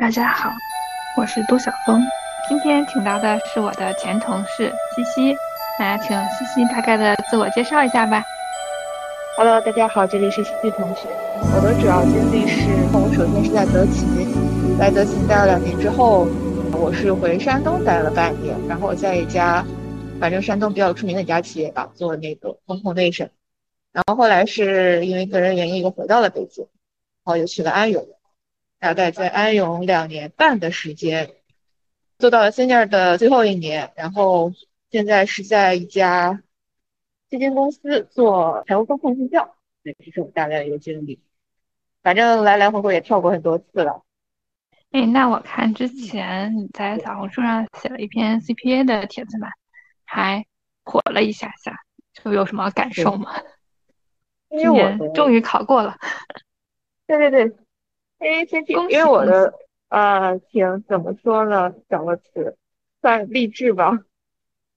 大家好，我是杜晓峰。今天请到的是我的前同事西西，那请西西大概的自我介绍一下吧。Hello，大家好，这里是西西同学。我的主要经历是，我首先是在德勤，在德勤待了两年之后，我是回山东待了半年，然后在一家，反正山东比较出名的一家企业吧，做那个风控内审。然后后来是因为个人原因又回到了北京，然后又去了安永。大概在安永两年半的时间，做到了 senior 的最后一年，然后现在是在一家基金公司做财务风控助教，对，这是我大概的一个经历。反正来来回回也跳过很多次了。哎，那我看之前你在小红书上写了一篇 CPA 的帖子嘛，还火了一下下，就有什么感受吗？因为我终于考过了。对对对。因为先因为我的呃挺怎么说呢，找个词，算励志吧。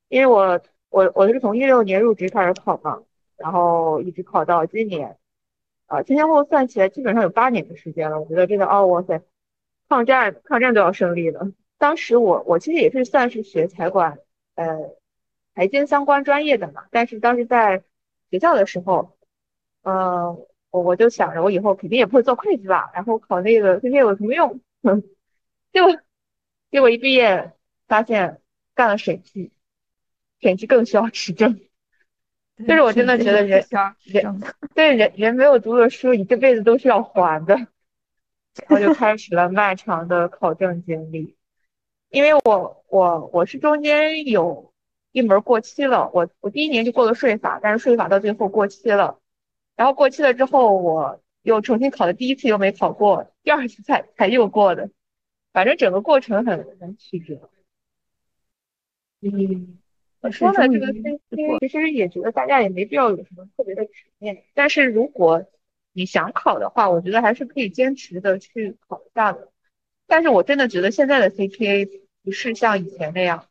因为我我我是从一六年入职开始考嘛，然后一直考到今年，啊前前后后算起来基本上有八年的时间了。我觉得真的哦哇塞，抗战抗战都要胜利了。当时我我其实也是算是学财管呃财经相关专业的嘛，但是当时在学校的时候，嗯。我我就想着，我以后肯定也不会做会计吧，然后考那个 CPA 有什么用？结果结果一毕业发现干了审计，审计更需要持证。就是我真的觉得人人对人人没有读的书，你这辈子都是要还的。然后就开始了漫长的考证经历。因为我我我是中间有一门过期了，我我第一年就过了税法，但是税法到最后过期了。然后过期了之后，我又重新考的，第一次又没考过，第二次才才又过的。反正整个过程很很曲折。嗯，我说呢，这个 CPA 其实也觉得大家也没必要有什么特别的执念，但是如果你想考的话，我觉得还是可以坚持的去考一下的。但是我真的觉得现在的 CPA 不是像以前那样，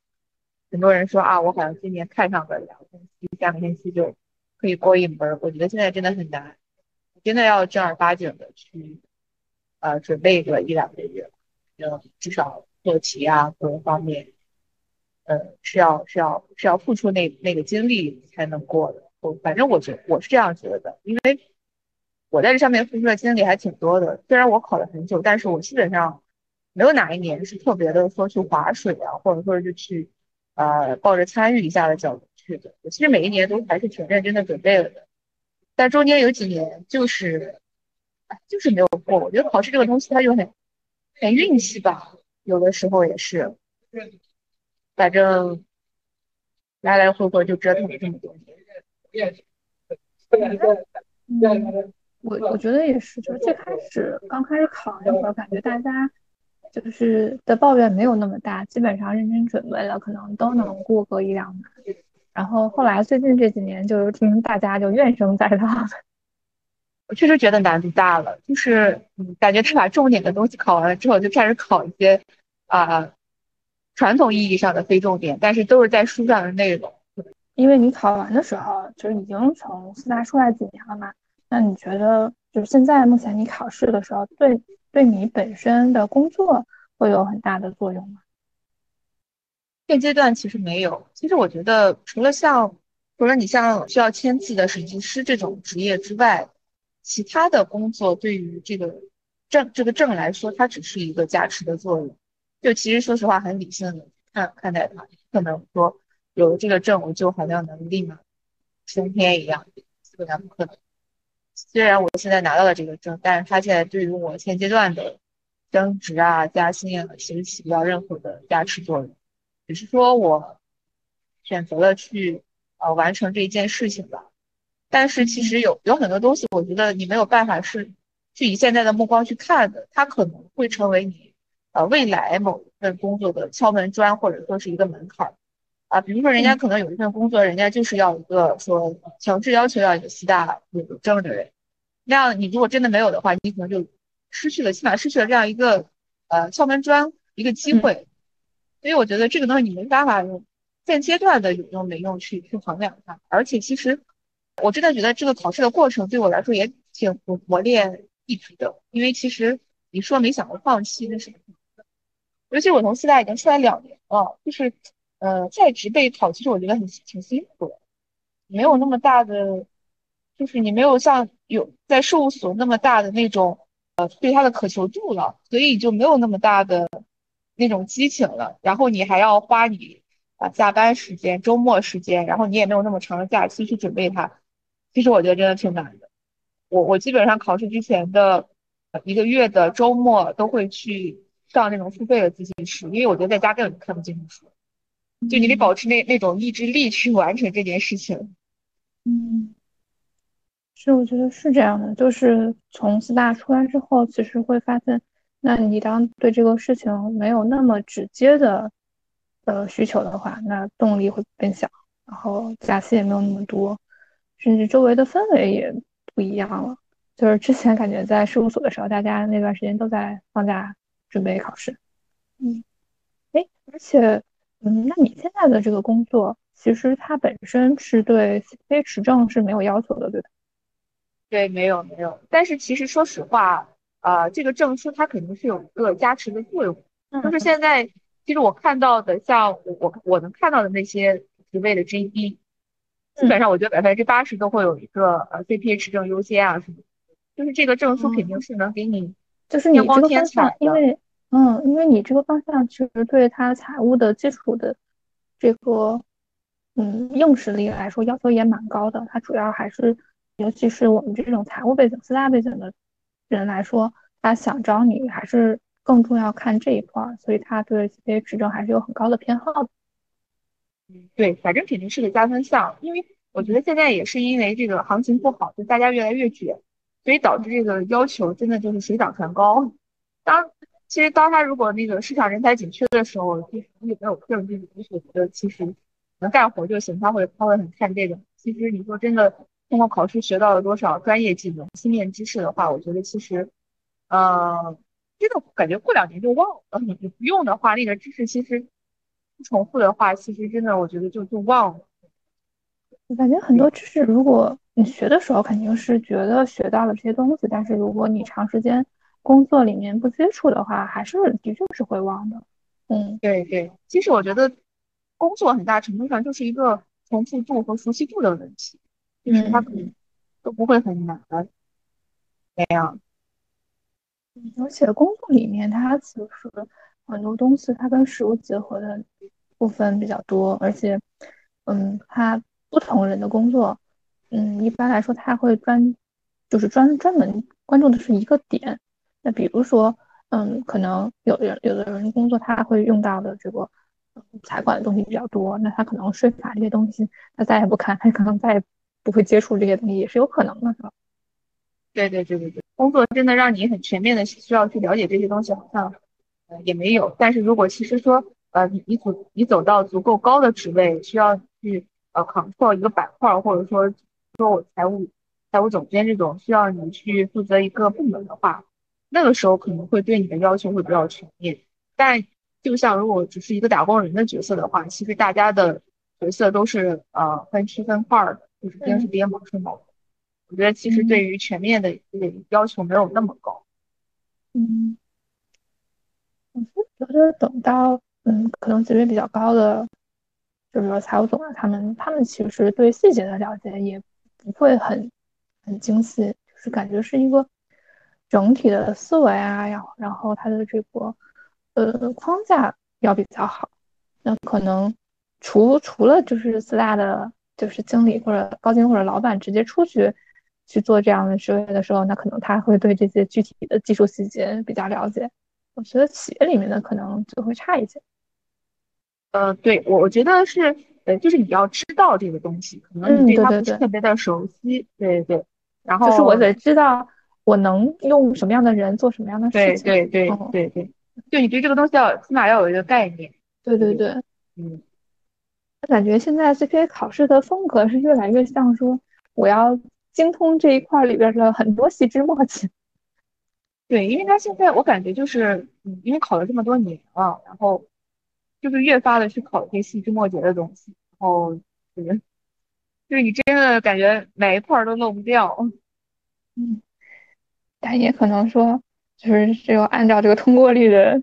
很多人说啊，我好像今年看上个两个星期、三个星期就。可以过一门，我觉得现在真的很难，真的要正儿八经的去，呃，准备个一两个月，要，至少做题啊各个方面，呃，是要是要是要付出那那个精力才能过的。我反正我觉我是这样觉得的，因为我在这上面付出的精力还挺多的。虽然我考了很久，但是我基本上没有哪一年是特别的说去划水啊，或者说就去，呃，抱着参与一下的角度。是的，我其实每一年都还是挺认真的准备了的，但中间有几年就是，就是没有过。我觉得考试这个东西，它就很很运气吧，有的时候也是。反正来来回回就折腾了这么多年。嗯，我我觉得也是，就是最开始刚开始考那会儿，感觉大家就是的抱怨没有那么大，基本上认真准备了，可能都能过个一两门。然后后来最近这几年，就听大家就怨声载道的。我确实觉得难度大了，就是嗯，感觉他把重点的东西考完了之后，就开始考一些啊传统意义上的非重点，但是都是在书上的内容。因为你考完的时候，就是已经从四大出来几年了嘛，那你觉得就是现在目前你考试的时候，对对你本身的工作会有很大的作用吗？现阶段其实没有。其实我觉得，除了像除了你像需要签字的审计师这种职业之外，其他的工作对于这个证这个证来说，它只是一个加持的作用。就其实说实话，很理性的看看待它，不可能说有了这个证，我就好像能立马升天一样，基本上不可能。虽然我现在拿到了这个证，但是它现在对于我现阶段的升职啊、加薪啊，其实起不到任何的加持作用。只是说我选择了去呃完成这一件事情吧，但是其实有有很多东西，我觉得你没有办法是去以现在的目光去看的，它可能会成为你呃未来某一份工作的敲门砖或者说是一个门槛儿啊。比如说人家可能有一份工作，人家就是要一个说强制要求要有四大有证的人，那样你如果真的没有的话，你可能就失去了，起码失去了这样一个呃敲门砖一个机会。所以我觉得这个东西你没办法用现阶段的有用没用去去衡量它，而且其实我真的觉得这个考试的过程对我来说也挺磨练意志的，因为其实你说没想过放弃那是不可能的尤其我从四大已经出来两年了，就是呃在职备考，其实我觉得很挺辛苦的，没有那么大的，就是你没有像有在事务所那么大的那种呃对他的渴求度了，所以就没有那么大的那种激情了。然后你还要花你啊下班时间、周末时间，然后你也没有那么长的假期去准备它。其实我觉得真的挺难的。我我基本上考试之前的一个月的周末都会去上那种付费的自习室，因为我觉得在家根本看不进去书，就你得保持那那种意志力去完成这件事情。嗯，是，我觉得是这样的，就是从四大出来之后，其实会发现，那你当对这个事情没有那么直接的呃需求的话，那动力会变小，然后假期也没有那么多。甚至周围的氛围也不一样了。就是之前感觉在事务所的时候，大家那段时间都在放假准备考试。嗯，哎，而且，嗯，那你现在的这个工作，其实它本身是对 CPA 持证是没有要求的，对吧？对，没有没有。但是其实说实话，呃，这个证书它肯定是有一个加持的作用。就是现在，其实我看到的，像我我我能看到的那些职位的 JD。基本上我觉得百分之八十都会有一个呃 CPA 持证优先啊什么，就是这个证书肯定是能给你，就是你这个方向，因为嗯，因为你这个方向其实对他财务的基础的这个嗯硬实力来说要求也蛮高的，它主要还是尤其是我们这种财务背景、四大背景的人来说，他想招你还是更重要看这一块儿，所以他对 CPA 执证还是有很高的偏好的。对，反正肯定是个加分项，因为我觉得现在也是因为这个行情不好，就大家越来越卷，所以导致这个要求真的就是水涨船高。当其实当他如果那个市场人才紧缺的时候，就是你有没有证据，你觉得其实能干活就行，他会他会很看这个。其实你说真的，通过考试学到了多少专业技能、芯片知识的话，我觉得其实，呃，真的感觉过两年就忘了。你你不用的话，那个知识其实不。重复的话，其实真的，我觉得就就忘了。我感觉很多知识，如果你学的时候肯定是觉得学到了这些东西，但是如果你长时间工作里面不接触的话，还是的确是会忘的。嗯，对对。其实我觉得工作很大程度上就是一个重复度和熟悉度的问题，就是它可能都不会很难。那样。而且工作里面它其实。很多东西它跟食物结合的部分比较多，而且，嗯，它不同人的工作，嗯，一般来说他会专，就是专专门关注的是一个点。那比如说，嗯，可能有人有的人工作他会用到的这个财管的东西比较多，那他可能税法这些东西他再也不看，他可能再也不会接触这些东西，也是有可能的，是吧？对对对对对，工作真的让你很全面的需要去了解这些东西，好像呃。也没有，但是如果其实说，呃，你你走你走到足够高的职位，需要去呃 control 一个板块，或者说说我财务财务总监这种需要你去负责一个部门的话，那个时候可能会对你的要求会比较全面。但就像如果只是一个打工人的角色的话，其实大家的角色都是呃分区分块的，就是边是边忙是忙。我觉得其实对于全面的这个要求没有那么高。嗯。我是觉得等到嗯，可能级别比较高的，就比如说财务总啊，他们他们其实对细节的了解也不会很很精细，就是感觉是一个整体的思维啊，然后然后他的这个呃框架要比较好。那可能除除了就是四大的，就是经理或者高经或者老板直接出去去做这样的职位的时候，那可能他会对这些具体的技术细节比较了解。我觉得企业里面的可能就会差一些。呃，对我我觉得是，呃，就是你要知道这个东西，可能你对它不是特别的熟悉，对对。然后就是我得知道我能用什么样的人做什么样的事情。对对对对对，就你对这个东西要起码要有一个概念。对对对，嗯。我感觉现在 CPA 考试的风格是越来越像说，我要精通这一块里边的很多细枝末节。对，因为他现在我感觉就是，嗯，因为考了这么多年了，然后就是越发的去考一些细枝末节的东西，然后就是，就是你真的感觉每一块都漏不掉，嗯，但也可能说，就是只有按照这个通过率的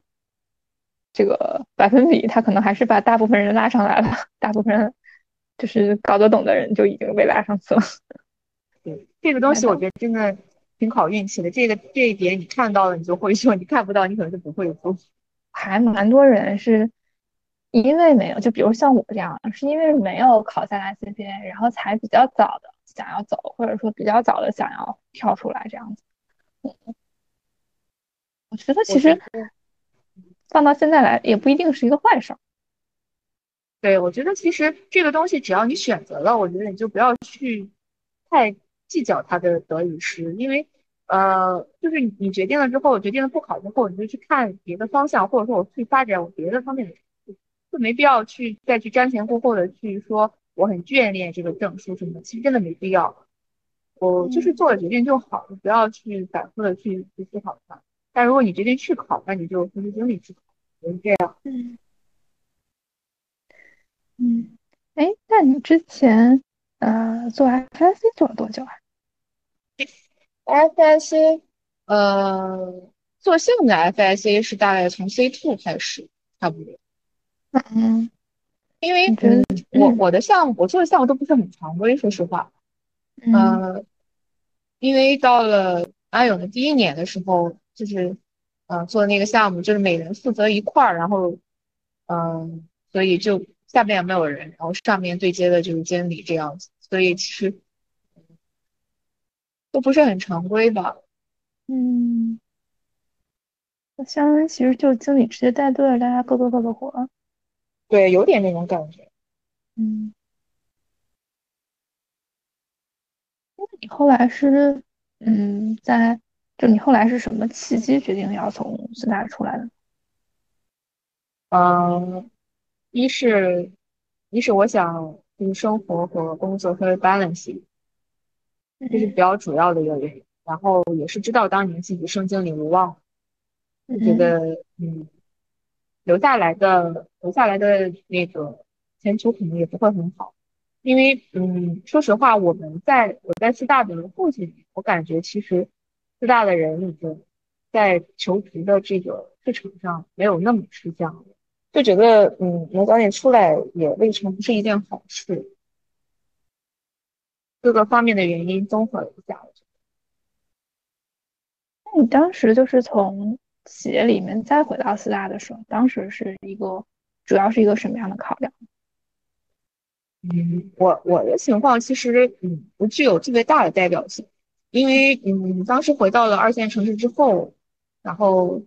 这个百分比，他可能还是把大部分人拉上来了，大部分人就是搞得懂的人就已经被拉上去了。对这个东西，我觉得真的挺考运气的。这个这一点你看到了，你就会做；你看不到，你可能就不会做。还蛮多人是因为没有，就比如像我这样，是因为没有考下来 CPA，然后才比较早的想要走，或者说比较早的想要跳出来这样子。嗯，我觉得其实放到现在来，也不一定是一个坏事。对，我觉得其实这个东西，只要你选择了，我觉得你就不要去太计较它的得与失，因为呃，就是你决定了之后，决定了不考之后，你就去看别的方向，或者说我去发展我别的方面的，就没必要去再去瞻前顾后的去说我很眷恋这个证书什么的，其实真的没必要。我就是做了决定就好，你不要去反复的去去思考它。但如果你决定去考，那你就付出精力去考，就是这样。嗯。嗯，哎，那你之前呃做 FIC 做了多久啊？FIC，呃，做项目的 FIC 是大概从 C two 开始，差不多。嗯，因为我我的项目，我做的项目都不是很常规，说实话。嗯。因为到了阿勇的第一年的时候，就是呃做那个项目，就是每人负责一块儿，然后嗯，所以就。下面也没有人，然后上面对接的就是经理这样子，所以其实都不是很常规吧。嗯，那相当于其实就经理直接带队，大家各做各的活。对，有点那种感觉。嗯，那你后来是嗯，在就你后来是什么契机决定要从四大出来的？嗯。一是，一是我想就是生活和工作稍微 balance，这是比较主要的一个原因。然后也是知道当年自己生经里无望，就觉得嗯，留下来的留下来的那个前途可能也不会很好，因为嗯，说实话，我们在我在四大的附近，我感觉其实四大的人已经在求职的这个市场上没有那么吃香了。就觉得，嗯，能早点出来也未尝不是一件好事。各个方面的原因综合一下，我觉得那你当时就是从企业里面再回到四大的时候，当时是一个主要是一个什么样的考量？嗯，我我的情况其实嗯不具有特别大的代表性，因为嗯当时回到了二线城市之后，然后。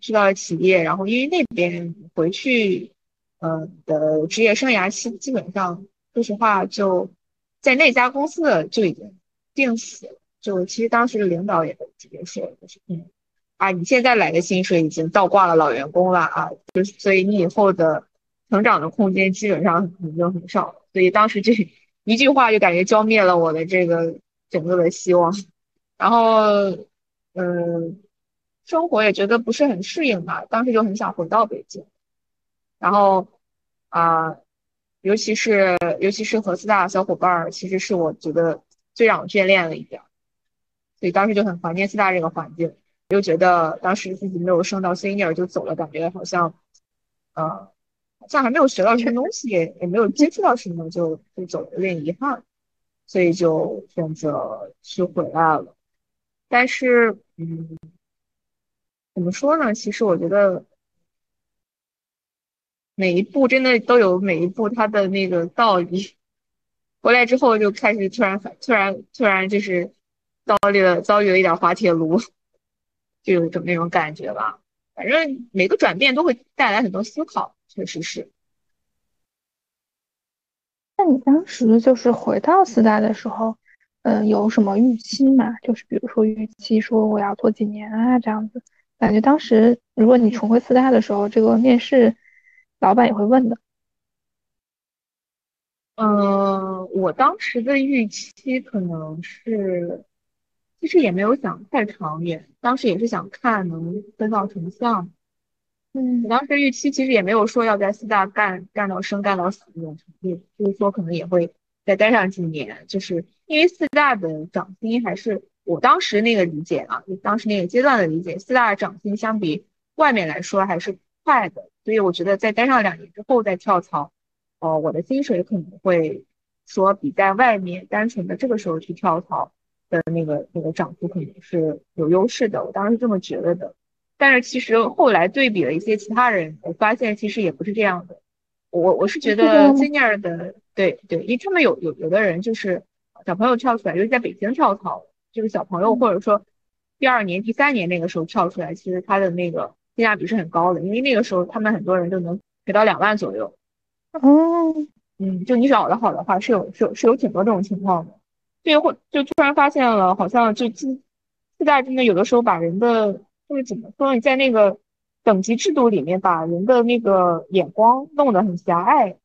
去到了企业，然后因为那边回去，呃的职业生涯期基本上，说实话就在那家公司的就已经定死了。就其实当时的领导也直接说，就是嗯啊，你现在来的薪水已经倒挂了老员工了啊，就是所以你以后的成长的空间基本上已经很少了。所以当时这 一句话就感觉浇灭了我的这个整个的希望。然后嗯。生活也觉得不是很适应吧，当时就很想回到北京，然后啊，尤其是尤其是和四大的小伙伴儿，其实是我觉得最让我眷恋的一点，所以当时就很怀念四大这个环境，又觉得当时自己没有升到 senior 就走了，感觉好像，呃，好像还没有学到什么东西，也没有接触到什么，就就走了，有点遗憾，所以就选择去回来了，但是嗯。怎么说呢？其实我觉得每一步真的都有每一步它的那个道理。回来之后就开始突然突然突然就是遭遇了遭遇了一点滑铁卢，就有一种那种感觉吧。反正每个转变都会带来很多思考，确实是。那你当时就是回到四大的时候，嗯，有什么预期吗？就是比如说预期说我要做几年啊这样子。感觉当时，如果你重回四大的时候，这个面试老板也会问的。嗯，我当时的预期可能是，其实也没有想太长远，当时也是想看能分到什么项目。嗯，我当时预期其实也没有说要在四大干干到生干到死那种程度，就是说可能也会再待上几年，就是因为四大的涨薪还是。我当时那个理解啊，就当时那个阶段的理解，四大涨薪相比外面来说还是快的，所以我觉得再待上两年之后再跳槽，呃，我的薪水可能会说比在外面单纯的这个时候去跳槽的那个那个涨幅可能是有优势的，我当时是这么觉得的。但是其实后来对比了一些其他人，我发现其实也不是这样的。我我是觉得 senior 的，对对，因为他们有有有的人就是小朋友跳出来，尤其在北京跳槽，就是小朋友或者说第二年、第三年那个时候跳出来，其实他的那个性价比是很高的，因为那个时候他们很多人就能给到两万左右。哦，嗯，就你找的好的话，是有是有是有挺多这种情况的。对，或就突然发现了，好像就自自大真的有的时候把人的就是怎么说，你在那个。等级制度里面把人的那个眼光弄得很狭隘，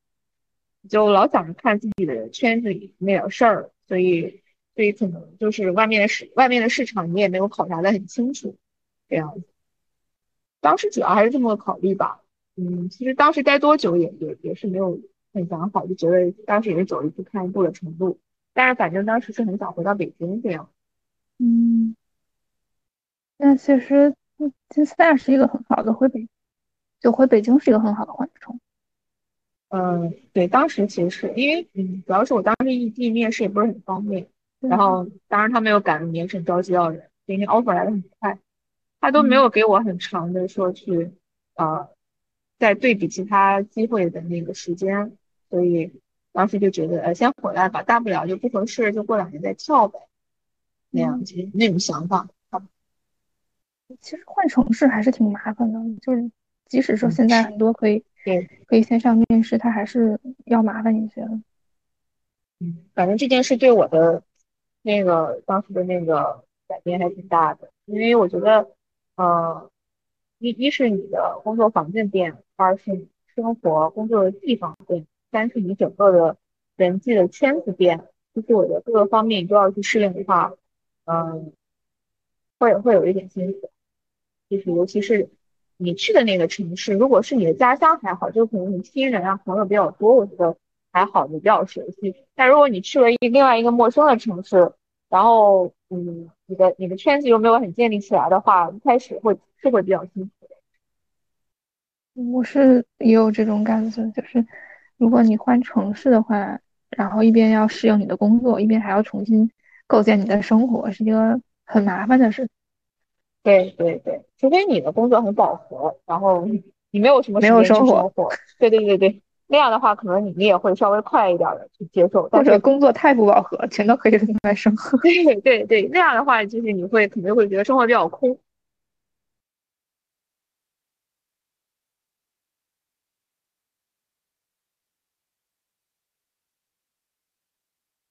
就老想着看自己的圈子里那点事儿，所以所以可能就是外面的市外面的市场你也没有考察的很清楚，这样子。当时主要还是这么考虑吧，嗯，其实当时待多久也也也是没有很想好，就觉得当时也是走一步看一步的程度，但是反正当时是很想回到北京这样。嗯，那其实。金丝带是一个很好的回北，就回北京是一个很好的缓冲。嗯，对，当时其实是因为，嗯，主要是我当时异地面试也不是很方便，然后当然他没有赶着面试着急要人，因为 offer 来的很快，他都没有给我很长的说去，呃，在对比其他机会的那个时间，所以当时就觉得，呃，先回来吧，大不了就不合适，就过两年再跳呗，那样子那种想法。其实换城市还是挺麻烦的，就是即使说现在很多可以可以线上面试，它还是要麻烦一些的。嗯，反正这件事对我的那个当时的那个改变还挺大的，因为我觉得，呃，一一是你的工作环境变，二是你生活工作的地方变，三是你整个的人际的圈子变，就是我的各个方面你都要去适应的话，嗯，会会有一点辛苦。就是，尤其是你去的那个城市，如果是你的家乡还好，就可能你亲人啊朋友比较多，我觉得还好，你比较熟悉。但如果你去了一另外一个陌生的城市，然后嗯，你的你的圈子又没有很建立起来的话，一开始会是会比较辛苦的。我是也有这种感觉，就是如果你换城市的话，然后一边要适应你的工作，一边还要重新构建你的生活，是一个很麻烦的事。对对对，除非你的工作很饱和，然后你没有什么没有生活，对对对对，那样的话，可能你你也会稍微快一点的去接受。或者工作太不饱和，全都可以用来生活。对对对，那样的话，就是你会肯定会觉得生活比较空。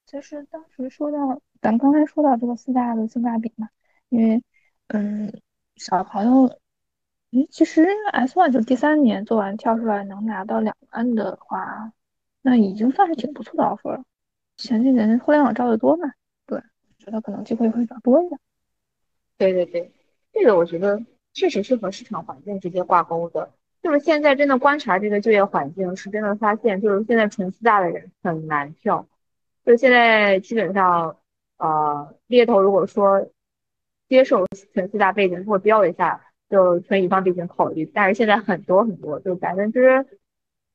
其实当时说到，咱们刚才说到这个四大的性价比嘛，因为。嗯，小朋友，诶，其实 S one 就第三年做完跳出来能拿到两万的话，那已经算是挺不错的 offer 了。前几年互联网招的多嘛，对，觉得可能机会会比较多一点。对对对，这个我觉得确实是和市场环境直接挂钩的。就是现在真的观察这个就业环境，是真的发现，就是现在纯四大的人很难跳。就现在基本上，呃，猎头如果说。接受纯四大背景，会标一下，就纯乙方背景考虑。但是现在很多很多，就百分之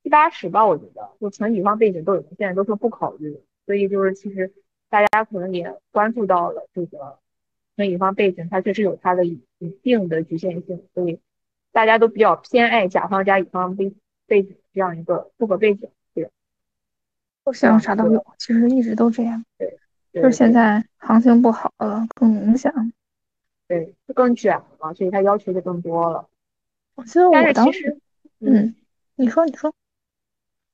七八十吧，我觉得就纯乙方背景都有，现在都说不考虑。所以就是其实大家可能也关注到了这个纯乙方背景，它确实有它的一定的局限性，所以大家都比较偏爱甲方加乙方背背景这样一个复合背景。对，想啥都有，其实一直都这样。对，就是现在行情不好了，更明显。对，就更卷了嘛，所以他要求就更多了。其实我当时，嗯，你说你说，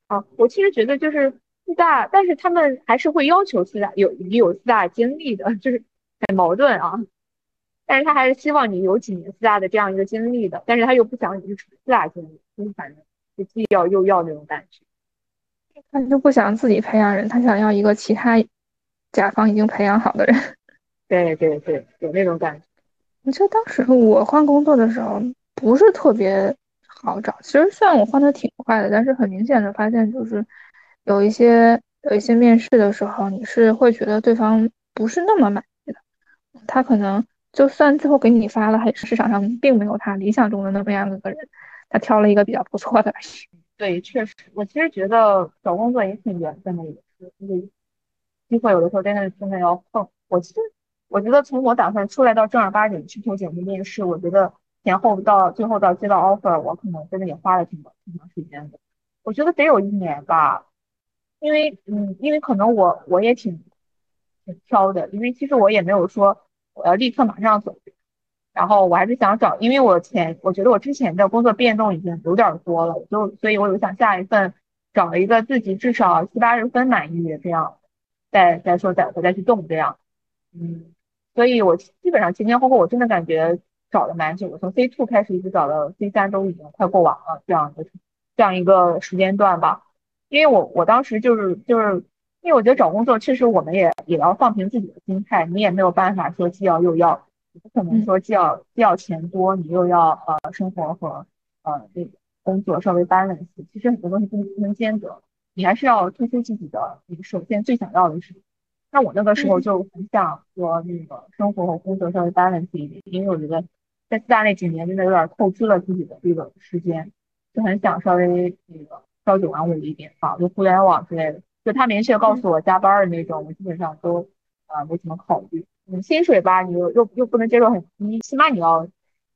啊，我其实觉得就是四大，但是他们还是会要求四大有你有四大经历的，就是很矛盾啊。但是他还是希望你有几年四大的这样一个经历的，但是他又不想你是纯四大经历，就是反正就既要又要那种感觉。他就不想自己培养人，他想要一个其他甲方已经培养好的人。对对对，有那种感觉。我记得当时我换工作的时候不是特别好找，其实虽然我换的挺快的，但是很明显的发现就是有一些有一些面试的时候，你是会觉得对方不是那么满意的，他可能就算最后给你发了，还是市场上并没有他理想中的那么样一个人，他挑了一个比较不错的。对，确实，我其实觉得找工作也挺缘分的，也是，就是机会有的时候真的真的要碰。我其实我觉得从我打算出来到正儿八经去投简历面试，我觉得前后到最后到接到 offer，我可能真的也花了挺挺长时间的。我觉得得有一年吧，因为嗯，因为可能我我也挺挺挑的，因为其实我也没有说我要立刻马上走。然后我还是想找，因为我前我觉得我之前的工作变动已经有点多了，就所以我有想下一份找一个自己至少七八十分满意这样，再再说再我再去动这样，嗯，所以我基本上前前后后我真的感觉找了蛮久，我从 C two 开始一直找到 C 三都已经快过完了这样的这样一个时间段吧，因为我我当时就是就是因为我觉得找工作确实我们也也要放平自己的心态，你也没有办法说既要又要。你不可能说既要既要钱多，你又要呃生活和呃这个工作稍微 balance。其实很多东西不能不能兼得，你还是要突出自己的你首先最想要的是。那我那个时候就很想说那个生活和工作稍微 balance 一点，因为我觉得在四大那几年真的有点透支了自己的这个时间，就很想稍微那个朝九晚五一点啊，就互联网之类的。就他明确告诉我加班的那种，我基本上都啊没怎么考虑。你薪水吧，你又又又不能接受很低，起码你要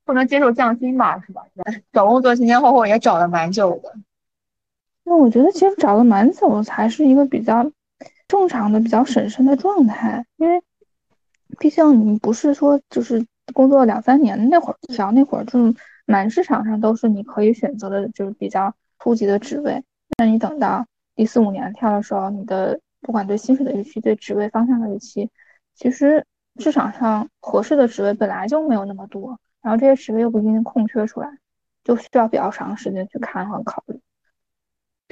不能接受降薪吧，是吧？找工作前前后后也找了蛮久的。那我觉得其实找了蛮久才是一个比较正常的、比较审慎的状态，因为毕竟你不是说就是工作两三年那会儿调，那会儿就满市场上都是你可以选择的，就是比较初级的职位。那你等到第四五年跳的时候，你的不管对薪水的预期、对职位方向的预期，其实。市场上合适的职位本来就没有那么多，然后这些职位又不一定空缺出来，就需要比较长时间去看和考虑。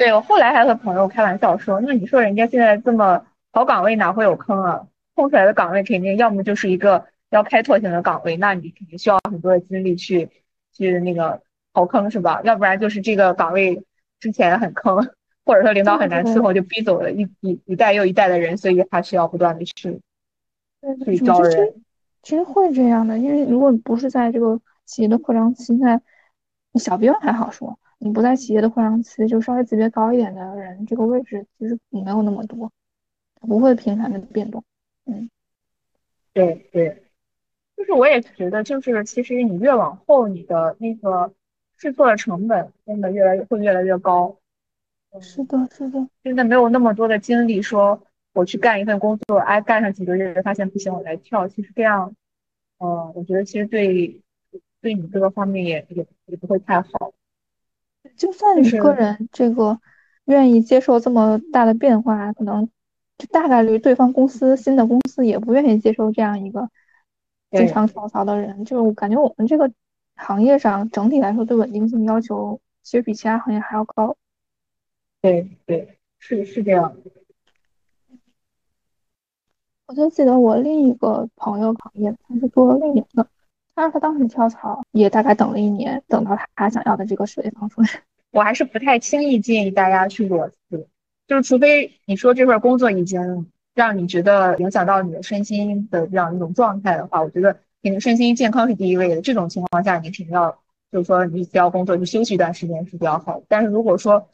对我后来还和朋友开玩笑说，那你说人家现在这么好岗位哪会有坑啊？空出来的岗位肯定要么就是一个要开拓型的岗位，那你肯定需要很多的精力去去那个刨坑是吧？要不然就是这个岗位之前很坑，或者说领导很难伺候，就逼走了一一一代又一代的人，所以他需要不断的去。去，招人，其实会这样的，因为如果你不是在这个企业的扩张期，在小兵还好说，你不在企业的扩张期，就稍微级别高一点的人，这个位置其实没有那么多，不会频繁的变动。嗯，对对，就是我也觉得，就是其实你越往后，你的那个试错的成本真的越来越会越来越高。是的，是的，真的没有那么多的精力说。我去干一份工作，哎，干上几个月发现不行，我来跳。其实这样，呃，我觉得其实对对你这个方面也也也不会太好。就算你个人这个愿意接受这么大的变化，可能就大概率对方公司新的公司也不愿意接受这样一个经常跳槽的人。就是我感觉我们这个行业上整体来说对稳定性要求其实比其他行业还要高。对对，是是这样。我就记得我另一个朋友行业，他是做运营的，但是他当时跳槽也大概等了一年，等到他想要的这个职位放出来。我还是不太轻易建议大家去裸辞，就是除非你说这份工作已经让你觉得影响到你的身心的这样一种状态的话，我觉得你的身心健康是第一位的。这种情况下，你肯定要就是说你只要工作就休息一段时间是比较好。但是如果说，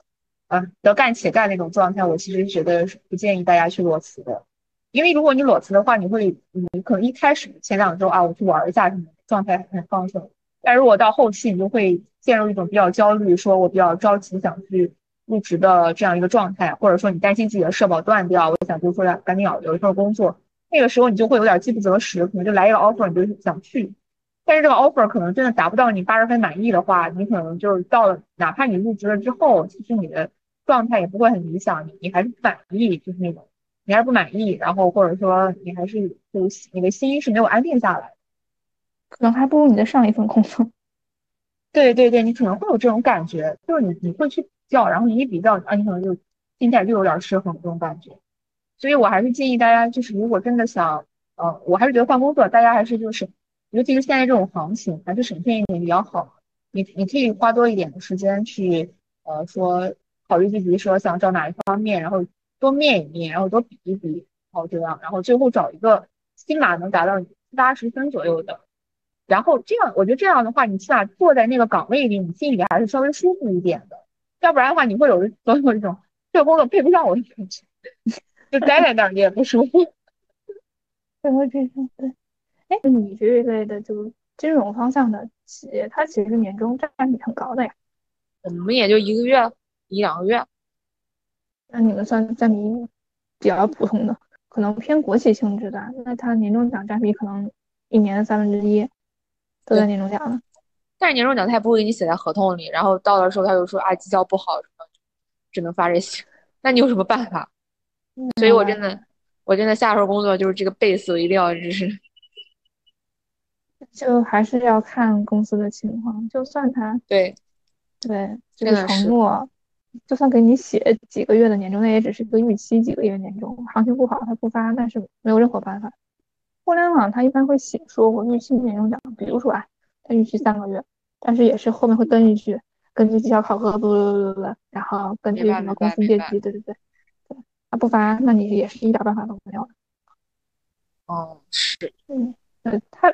呃，得干且干那种状态，我其实觉得是不建议大家去裸辞的。因为如果你裸辞的话，你会，你可能一开始前两周啊，我去玩一下什么，状态很放松。但如果到后期，你就会陷入一种比较焦虑，说我比较着急想去入职的这样一个状态，或者说你担心自己的社保断掉，我想就是说赶紧要有一份工作。那个时候你就会有点饥不择食，可能就来一个 offer，你就想去。但是这个 offer 可能真的达不到你八十分满意的话，你可能就是到了，哪怕你入职了之后，其实你的状态也不会很理想，你你还是不满意，就是那种。你还是不满意，然后或者说你还是就你的心是没有安定下来，可能还不如你的上一份工作。对对对，你可能会有这种感觉，就是你你会去比较，然后你一比较啊，你可能就心态就有点失衡这种感觉。所以我还是建议大家，就是如果真的想，呃，我还是觉得换工作，大家还是就是，尤其是现在这种行情，还是省钱一点比较好。你你可以花多一点的时间去，呃，说考虑自己说想找哪一方面，然后。多面一面，然后多比一比，然后这样，然后最后找一个起码能达到七八十分左右的，然后这样，我觉得这样的话，你起码坐在那个岗位里，你心里还是稍微舒服一点的。要不然的话，你会有总有一种这个工作配不上我的感觉，就待在那儿你也不舒服。对，会这种对。哎，你这一类的就金融方向的企业，它其实年终占比很高的呀。我们也就一个月一两个月。那你们算占比比较普通的，可能偏国企性质的，那它年终奖占比可能一年的三分之一都在年终奖了。但是年终奖他也不会给你写在合同里，然后到的时候他又说啊绩效不好什么，只能发这些。那你有什么办法？所以我真的，我真的下份工作就是这个 base 我一定要就是，就还是要看公司的情况，就算他 对对这个承诺。就算给你写几个月的年终，那也只是一个预期几个月年终，行情不好他不发，那是没有任何办法。互联网它一般会写说我预期年终奖，比如说啊，它预期三个月，但是也是后面会跟一句，根据绩效考核，不不不不不，然后根据什么公司业绩，对对对，对，他不发，那你也是一点办法都没有了。哦，是，嗯，呃，他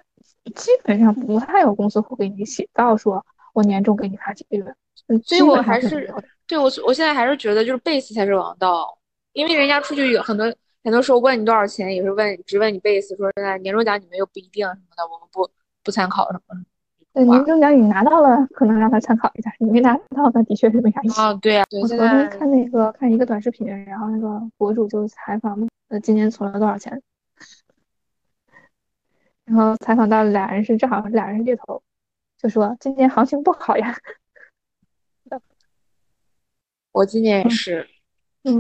基本上不太有公司会给你写到说我年终给你发几个月，嗯，所以我还是。对我，我现在还是觉得就是 base 才是王道，因为人家出去有很多很多时候问你多少钱，也是问只问你 base，说现在年终奖你们又不一定什么的，我们不不参考什么。对，年终奖你拿到了，可能让他参考一下；你没拿到，那的确是没啥意思。啊，对呀。我昨天看那个看一个短视频，然后那个博主就采访，呃，今年存了多少钱？然后采访到俩人是正好俩人是猎头，就说今年行情不好呀。我今年也是，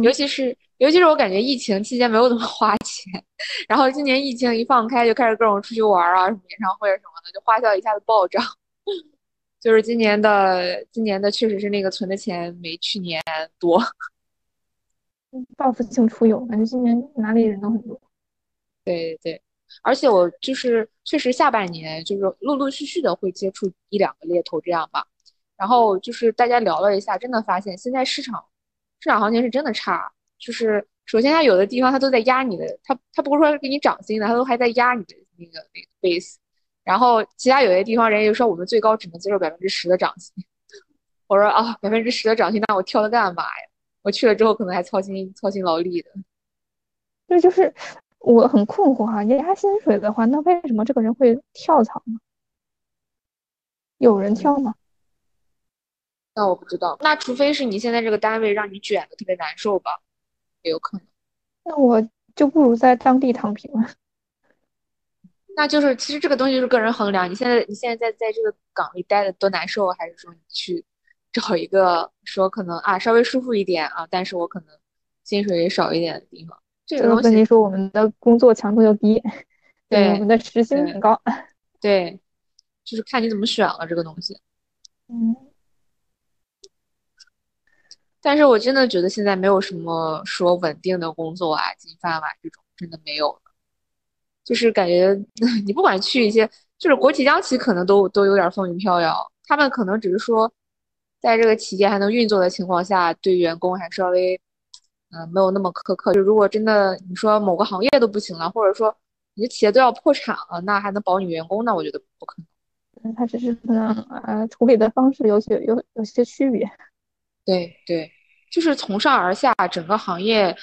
尤其是尤其是我感觉疫情期间没有怎么花钱，然后今年疫情一放开，就开始各种出去玩啊，什么演唱会什么的，就花销一下子暴涨。就是今年的今年的确实是那个存的钱没去年多。报复性出游，感觉今年哪里人都很多。对对，而且我就是确实下半年就是陆陆续续的会接触一两个猎头这样吧。然后就是大家聊了一下，真的发现现在市场市场行情是真的差。就是首先，它有的地方它都在压你的，它它不是说给你涨薪的，它都还在压你的那个那个 base。然后其他有些地方人家就说我们最高只能接受百分之十的涨薪。我说啊，百分之十的涨薪，那我跳它干嘛呀？我去了之后可能还操心操心劳力的。对就是我很困惑哈，压薪水的话，那为什么这个人会跳槽呢？有人跳吗？那我不知道，那除非是你现在这个单位让你卷的特别难受吧，也有可能。那我就不如在当地躺平了。那就是其实这个东西就是个人衡量，你现在你现在在在这个岗位待的多难受，还是说你去找一个说可能啊稍微舒服一点啊，但是我可能薪水也少一点的地方。这个跟你说，我们的工作强度又低，对，我们的时薪很高。对，就是看你怎么选了这个东西。嗯。但是我真的觉得现在没有什么说稳定的工作啊、金饭碗这种，真的没有了。就是感觉 你不管去一些，就是国企、央企，可能都都有点风雨飘摇。他们可能只是说，在这个企业还能运作的情况下，对员工还稍微，嗯，没有那么苛刻。就如果真的你说某个行业都不行了，或者说你的企业都要破产了，那还能保你员工？那我觉得不可能。他只是可能呃处理的方式有些有有些区别。对对，就是从上而下，整个行业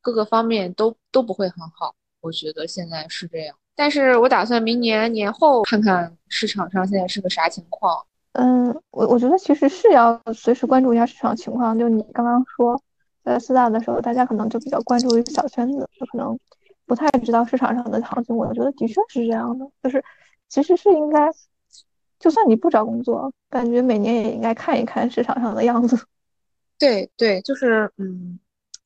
各个方面都都不会很好，我觉得现在是这样。但是我打算明年年后看看市场上现在是个啥情况。嗯，我我觉得其实是要随时关注一下市场情况。就你刚刚说在四大的时候，大家可能就比较关注于小圈子，就可能不太知道市场上的行情。我觉得的确是这样的，就是其实是应该，就算你不找工作，感觉每年也应该看一看市场上的样子。对对，就是嗯，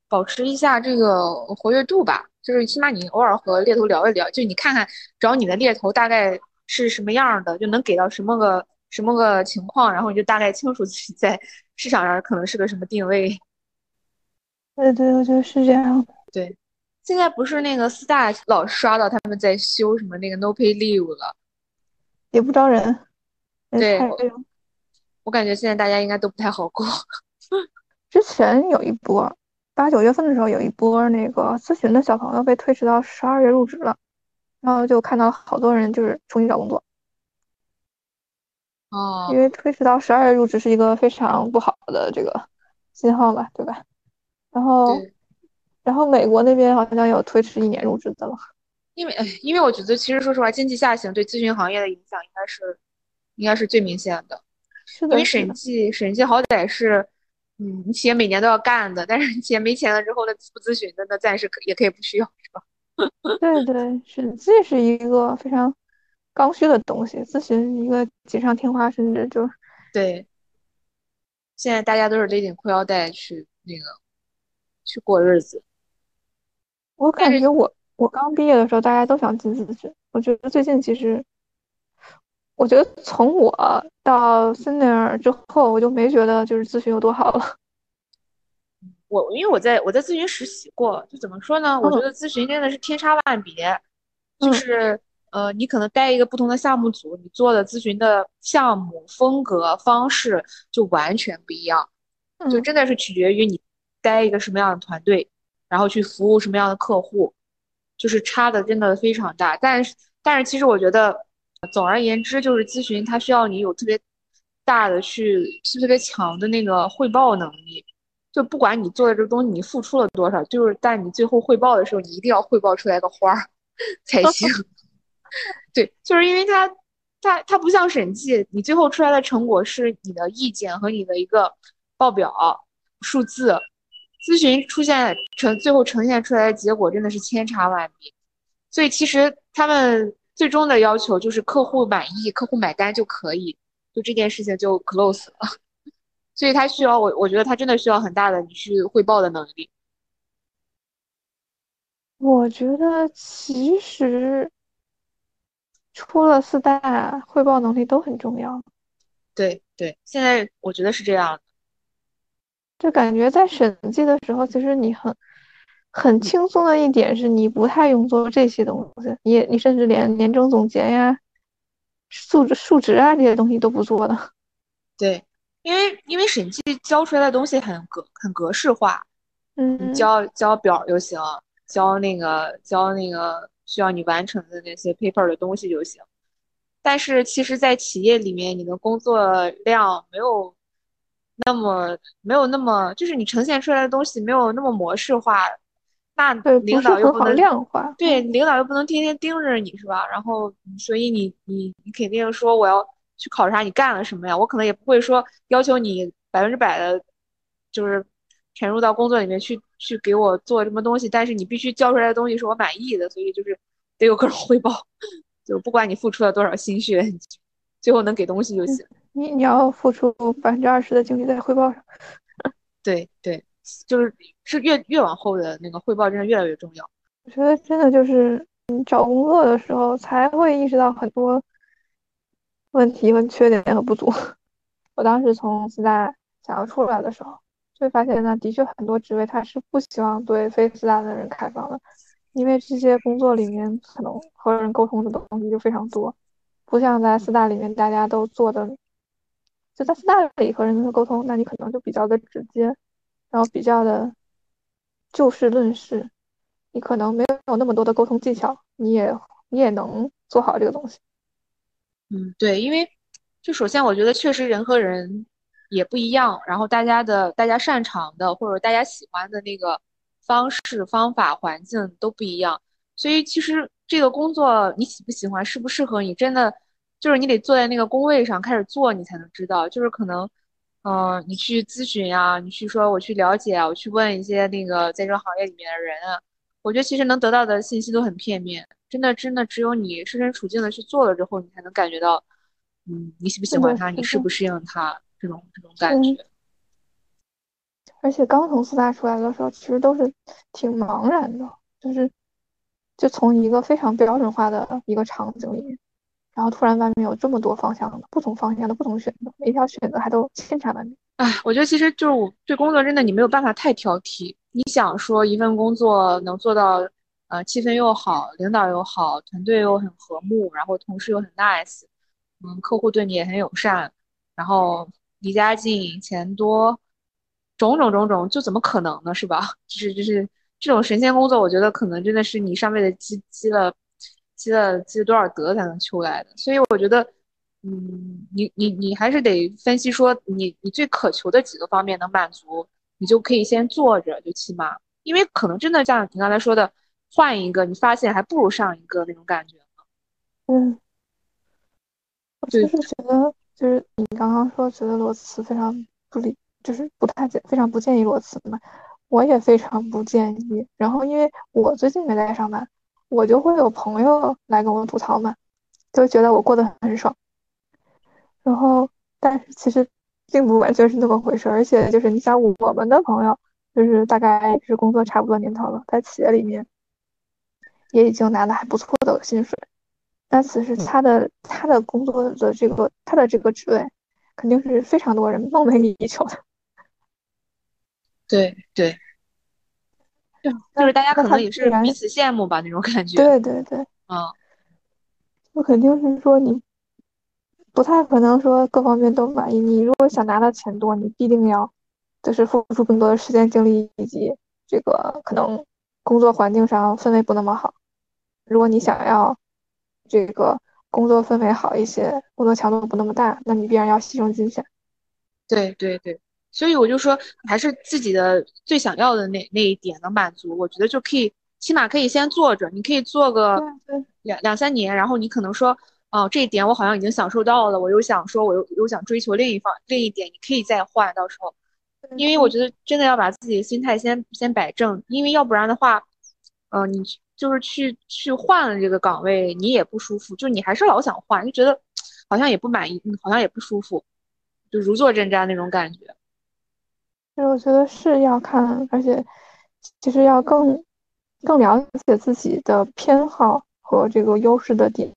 保持一下这个活跃度吧。就是起码你偶尔和猎头聊一聊，就你看看找你的猎头大概是什么样的，就能给到什么个什么个情况，然后你就大概清楚自己在 市场上可能是个什么定位。对对，我觉得是这样。对，现在不是那个四大老刷到他们在修什么那个 no pay leave 了，也不招人。对，我感觉现在大家应该都不太好过。之前有一波，八九月份的时候有一波那个咨询的小朋友被推迟到十二月入职了，然后就看到好多人就是重新找工作，哦，因为推迟到十二月入职是一个非常不好的这个信号吧，对吧？然后，然后美国那边好像有推迟一年入职的了。因为哎，因为我觉得其实说实话，经济下行对咨询行业的影响应该是应该是最明显的。是的，因为审计，审计好歹是，嗯，你企业每年都要干的，但是企业没钱了之后，那不咨询的，那暂时可也可以不需要，是吧？对对，审计是一个非常刚需的东西，咨询一个锦上添花，甚至就对，现在大家都是勒紧裤腰带去那个去过日子，我感觉我我刚毕业的时候，大家都想进咨询。我觉得最近其实，我觉得从我到 senior 之后，我就没觉得就是咨询有多好了。我因为我在我在咨询实习过，就怎么说呢？我觉嗯得咨询真的是千差万别，就嗯是呃，你可能带一个不同的项目组，你做的咨询的项目风格方式就完全不一样。就嗯，真的是取决于你带一个什么样的团队，然后去服务什么样的客户，就是差的真的非常大。但是，但是其实我觉得，总而言之，就是咨询它需要你有特别大的去特别强的那个汇报能力。就不管你做的这个东西你付出了多少，就是但你最后汇报的时候，你一定要汇报出来个花儿 才行。对，就是因为它它它不像审计，你最后出来的成果是你的意见和你的一个报表数字，咨询出现呈最后呈现出来的结果真的是千差万别，所以其实他们最终的要求就是客户满意、客户买单就可以，就这件事情就 close 了。所以他需要我，我觉得他真的需要很大的你去汇报的能力。我觉得其实出了四大，汇报能力都很重要。对对，现在我觉得是这样的。就感觉在审计的时候，其实你很很轻松的一点是你不太用做这些东西，你你甚至连年终总结呀、数值数值啊这些东西都不做的。对，因为因为审计交出来的东西很格很格式化，你嗯，交交表就行，交那个交那个需要你完成的那些 paper 的东西就行。但是其实，在企业里面，你的工作量没有那么没有那么，就是你呈现出来的东西没有那么模式化，那对，领导又不能量化。对，嗯领导又不能天天盯着你是吧？然后所以你你你肯定说我要去考察你干了什么呀？我可能也不会说要求你百分之百的，就是潜入到工作里面去去给我做什么东西，但是你必须交出来的东西是我满意的，所以就是得有各种汇报，就不管你付出了多少心血，最后能给东西就行。你你要付出百分之二十的精力在汇报上。对 对，就是是越越往后的那个汇报真的越来越重要。我觉得真的就是你找工作的时候才会意识到很多问题和缺点和不足。我当时从四大想要出来的时候，就会发现呢，的确很多职位它是不希望对非四大的人开放的，因为这些工作里面可能和人沟通的东西就非常多，不像在四大里面大家都做的，就在四大里和人沟通，那你可能就比较的直接，然后比较的就事论事。你可能没有那么多的沟通技巧，你也你也能做好这个东西。嗯，对，因为就首先我觉得确实人和人也不一样，然后大家的大家擅长的或者大家喜欢的那个方式、方法、环境都不一样，所以其实这个工作你喜不喜欢、适不适合你，真的就是你得坐在那个工位上开始做，你才能知道。就是可能，嗯、你去咨询呀，你去说我去了解啊，我去问一些那个在这个行业里面的人啊，我觉得其实能得到的信息都很片面。真的，真的只有你设身处境的去做了之后，你才能感觉到，嗯，你喜不喜欢他，你适不适应他，这种这种感嗯觉。而且刚从四大出来的时候，其实都是挺茫然的，就是就从一个非常标准化的一个场景里面，然后突然外面有这么多方向的不同方向的不同选择，每一条选择还都千差万别。哎，我觉得其实就是我对工作真的你没有办法太挑剔。你想说一份工作能做到，呃，气氛又好，领导又好，团队又很和睦，然后同事又很 nice，嗯，客户对你也很友善，然后离家近，钱多，种种种种，就怎么可能呢？是吧？就是就是这种神仙工作，我觉得可能真的是你上辈子积积了积了积了多少德才能出来的。所以我觉得，嗯，你你你还是得分析说你你最渴求的几个方面能满足，你就可以先做着，就起码，因为可能真的像你刚才说的，换一个你发现还不如上一个那种感觉。嗯，我就是觉得，就是你刚刚说觉得裸辞非常不理，就是不太建，非常不建议裸辞嘛。我也非常不建议。然后，因为我最近没在上班，我就会有朋友来跟我吐槽嘛，就觉得我过得很爽。然后，但是其实并不完全是那么回事。而且，就是你想，我们的朋友，就是大概是工作差不多年头了，在企业里面也已经拿的还不错的薪水。那此时他的他的工作的这个他的这个职位，肯定是非常多人梦寐以求的。对 对，就是大家可能也是彼此羡慕吧，那种感觉。对对对，嗯，我肯定是说你不太可能说各方面都满意。你如果想拿到钱多，你必定要就是付出更多的时间精力，以及这个可能工作环境上氛围不那么好。如果你想要。这个工作氛围好一些，工作强度不那么大，那你必然要牺牲金钱。对对对，所以我就说，还是自己的最想要的那那一点能满足，我觉得就可以，起码可以先做着。你可以做个两两三年，然后你可能说，哦，这一点我好像已经享受到了，我又想说，我又又想追求另一方另一点，你可以再换。到时候，因为我觉得真的要把自己的心态先先摆正，因为要不然的话，嗯，你。就是去去换了这个岗位，你也不舒服，就你还是老想换，就觉得好像也不满意，好像也不舒服，就如坐针毡那种感觉。就是我觉得是要看，而且其实要更更了解自己的偏好和这个优势的点。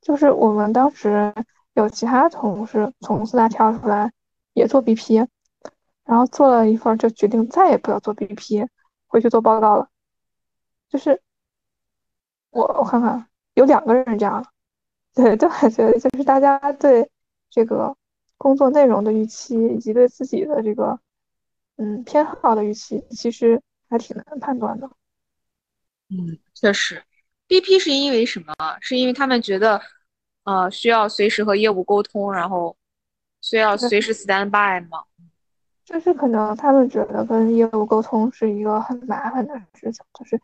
就是我们当时有其他同事从四大跳出来，也做 BP，然后做了一份就决定再也不要做 BP，回去做报告了，就是。我我看看，有两个人这样，对，就感觉得就是大家对这个工作内容的预期，以及对自己的这个嗯偏好的预期，其实还挺难判断的。嗯，确实，BP 是因为什么？是因为他们觉得呃需要随时和业务沟通，然后需要随时 stand by 吗？就是可能他们觉得跟业务沟通是一个很麻烦的事情，就是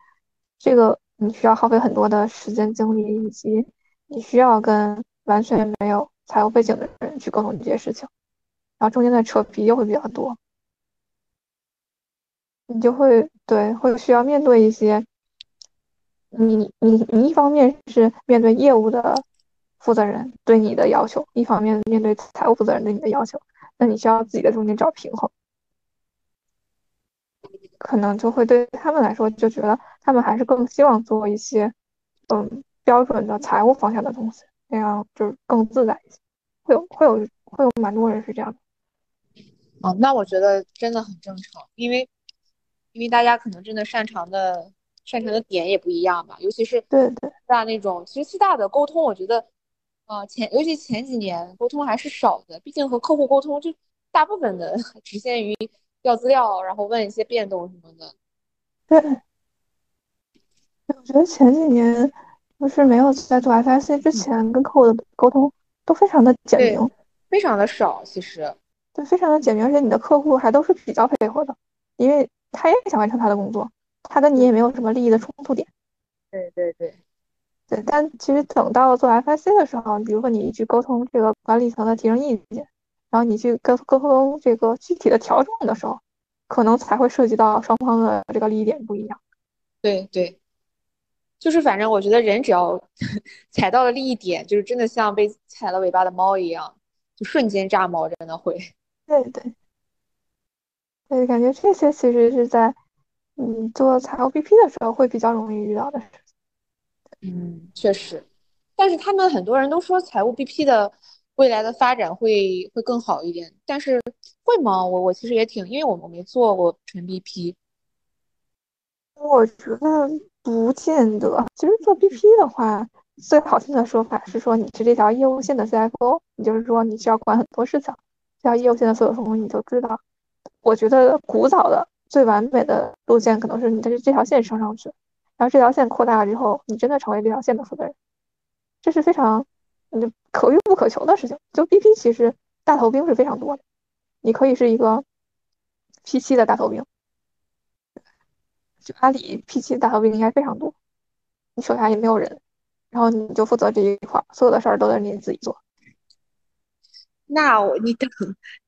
这个。你需要耗费很多的时间精力，以及你需要跟完全没有财务背景的人去沟通这些事情，然后中间的扯皮又会比较多，你就会对会需要面对一些，你你你一方面是面对业务的负责人对你的要求，一方面面对财务负责人对你的要求，那你需要自己在中间找平衡。可能就会对他们来说，就觉得他们还是更希望做一些，嗯，标准的财务方向的东西，那样就是更自在一些。会有会有会有蛮多人是这样的。哦，那我觉得真的很正常，因为因为大家可能真的擅长的擅长的点也不一样吧，尤其是对对大那种，其实四大的沟通，我觉得，呃，前尤其前几年沟通还是少的，毕竟和客户沟通就大部分的 局限于。要资料，然后问一些变动什么的。对，我觉得前几年就是没有在做 FIC 之前，跟客户的沟通都非常的简明，非常的少。其实，对，非常的简明，而且你的客户还都是比较配合的，因为他也想完成他的工作，他跟你也没有什么利益的冲突点。对对对，对。但其实等到做 FIC 的时候，比如说你去沟通这个管理层的提升意见。然后你去沟沟通这个具体的调整的时候，可能才会涉及到双方的这个利益点不一样。对对，就是反正我觉得人只要 踩到了利益点，就是真的像被踩了尾巴的猫一样，就瞬间炸毛，真的会。对对，对，感觉这些其实是在嗯做财务 BP 的时候会比较容易遇到的事情。嗯，确实，但是他们很多人都说财务 BP 的。未来的发展会会更好一点，但是会吗？我我其实也挺，因为我我没做过纯 BP，我觉得不见得。其实做 BP 的话，最好听的说法是说你是这条业务线的 CFO，也就是说你需要管很多事情，这条业务线的所有东西你都知道。我觉得古早的最完美的路线可能是你在这条线升上去，然后这条线扩大了之后，你真的成为这条线的负责人，这是非常你。就可遇不可求的事情。就 BP 其实大头兵是非常多的，你可以是一个 P7 的大头兵，就阿里 P7 大头兵应该非常多，你手下也没有人，然后你就负责这一块，所有的事儿都得你自己做。那我你等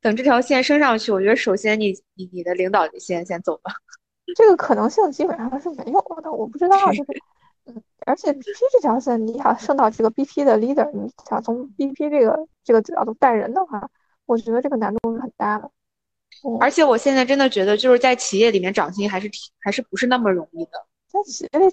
等这条线升上去，我觉得首先你你你的领导得先先走吧。这个可能性基本上是没有的，我不知道，就是，嗯，而且 BP 这条线，你想升到这个 BP 的 leader，你想从 BP 这个这个角度带人的话，我觉得这个难度是很大的。而且我现在真的觉得，就是在企业里面涨薪还是挺还是不是那么容易的。在企业里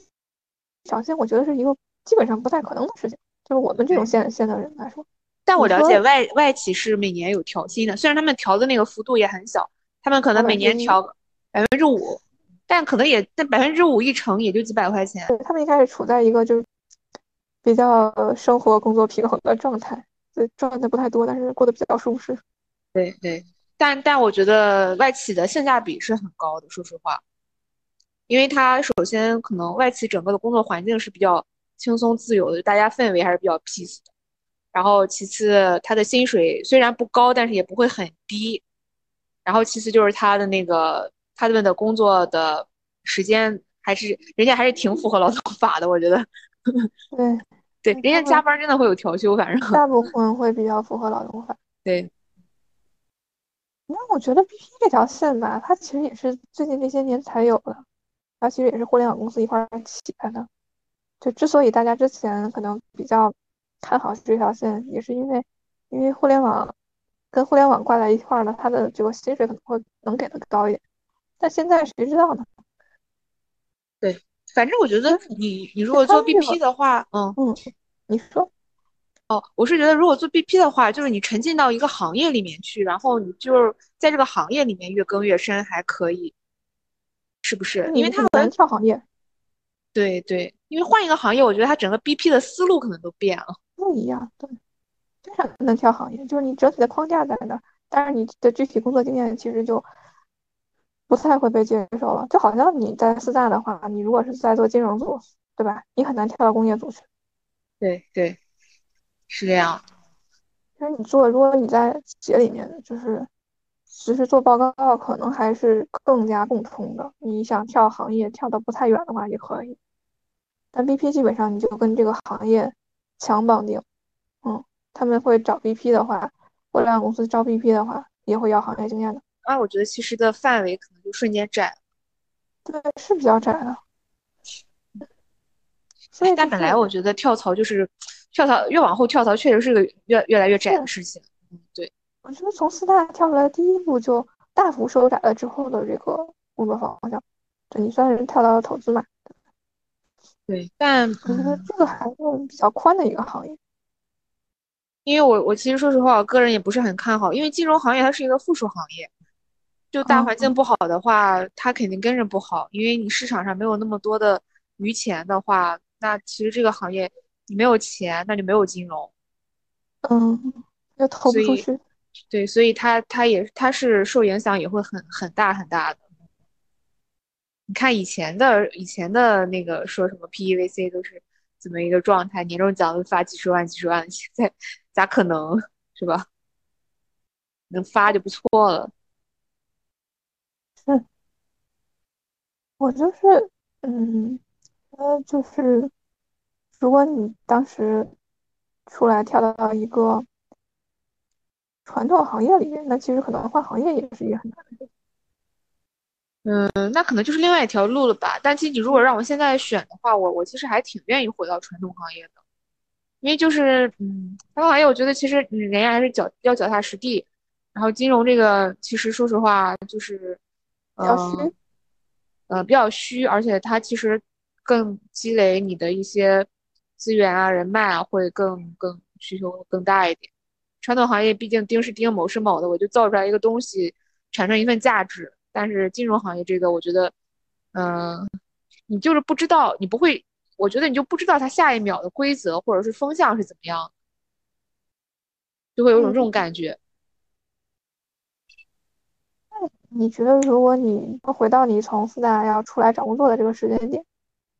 涨薪，我觉得是一个基本上不太可能的事情，就是我们这种线线的人来说。但我了解外外企是每年有调薪的，虽然他们调的那个幅度也很小，他们可能每年调百分之五。但可能也但百分之五一成也就几百块钱。对他们一开始处在一个就是比较生活工作平衡的状态，对赚的不太多，但是过得比较舒适。对对，但但我觉得外企的性价比是很高的，说实话，因为它首先可能外企整个的工作环境是比较轻松自由的，大家氛围还是比较 peace 的。然后其次，他的薪水虽然不高，但是也不会很低。然后其次就是他的那个。他们的工作的时间还是人家还是挺符合劳动法的，我觉得。对 对，人家加班真的会有调休，反正。大部分会比较符合劳动法。对。那我觉得 BP 这条线吧，它其实也是最近这些年才有的，它其实也是互联网公司一块起来的。就之所以大家之前可能比较看好这条线，也是因为因为互联网跟互联网挂在一块儿呢，它的这个薪水可能会能给的高一点。但现在谁知道呢？对，反正我觉得你你如果做 BP 的话，嗯嗯，你说，哦，我是觉得如果做 BP 的话，就是你沉浸到一个行业里面去，然后你就是在这个行业里面越耕越深，还可以，是不是？因为他能跳行业。对对，因为换一个行业，我觉得他整个 BP 的思路可能都变了，不一样。对，非常能跳行业，就是你整体的框架在那，但是你的具体工作经验其实就。不太会被接受了，就好像你在四大的话，你如果是在做金融组，对吧？你很难跳到工业组去。对对，是这样。其实你做，如果你在企业里面，就是其实做报告，可能还是更加共通的。你想跳行业，跳的不太远的话也可以。但 BP 基本上你就跟这个行业强绑定，嗯，他们会找 BP 的话，互联网公司招 BP 的话，也会要行业经验的。啊，我觉得其实的范围可能就瞬间窄，对，是比较窄的。所以，但本来我觉得跳槽就是跳槽，越往后跳槽确实是个越越来越窄的事情。嗯，对。我觉得从四大跳出来第一步就大幅收窄了之后的这个工作方向，对你算是跳到了投资嘛？对，但我觉得这个还是比较宽的一个行业。因为我我其实说实话，我个人也不是很看好，因为金融行业它是一个附属行业。就大环境不好的话，它肯定跟着不好。因为你市场上没有那么多的余钱的话，那其实这个行业你没有钱，那就没有金融。嗯，要投不出去。对，所以它它也它是受影响也会很很大很大的。你看以前的以前的那个说什么 PEVC 都是怎么一个状态，年终奖都发几十万几十万，现 在咋可能是吧？能发就不错了。我就是，嗯，呃，就是，如果你当时出来跳到一个传统行业里面，那其实可能换行业也是一个很难的。嗯，那可能就是另外一条路了吧。但其实你如果让我现在选的话，我我其实还挺愿意回到传统行业的，因为就是，嗯，传统行业我觉得其实人家还是脚要脚踏实地，然后金融这个其实说实话就是。比较虚，呃，比较虚，而且它其实更积累你的一些资源啊、人脉啊，会更更需求更大一点。传统行业毕竟丁是丁，卯是卯的，我就造出来一个东西，产生一份价值。但是金融行业这个，我觉得，嗯，你就是不知道，你不会，我觉得你就不知道它下一秒的规则或者是风向是怎么样，就会有种这种感觉。你觉得，如果你回到你从四大要出来找工作的这个时间点，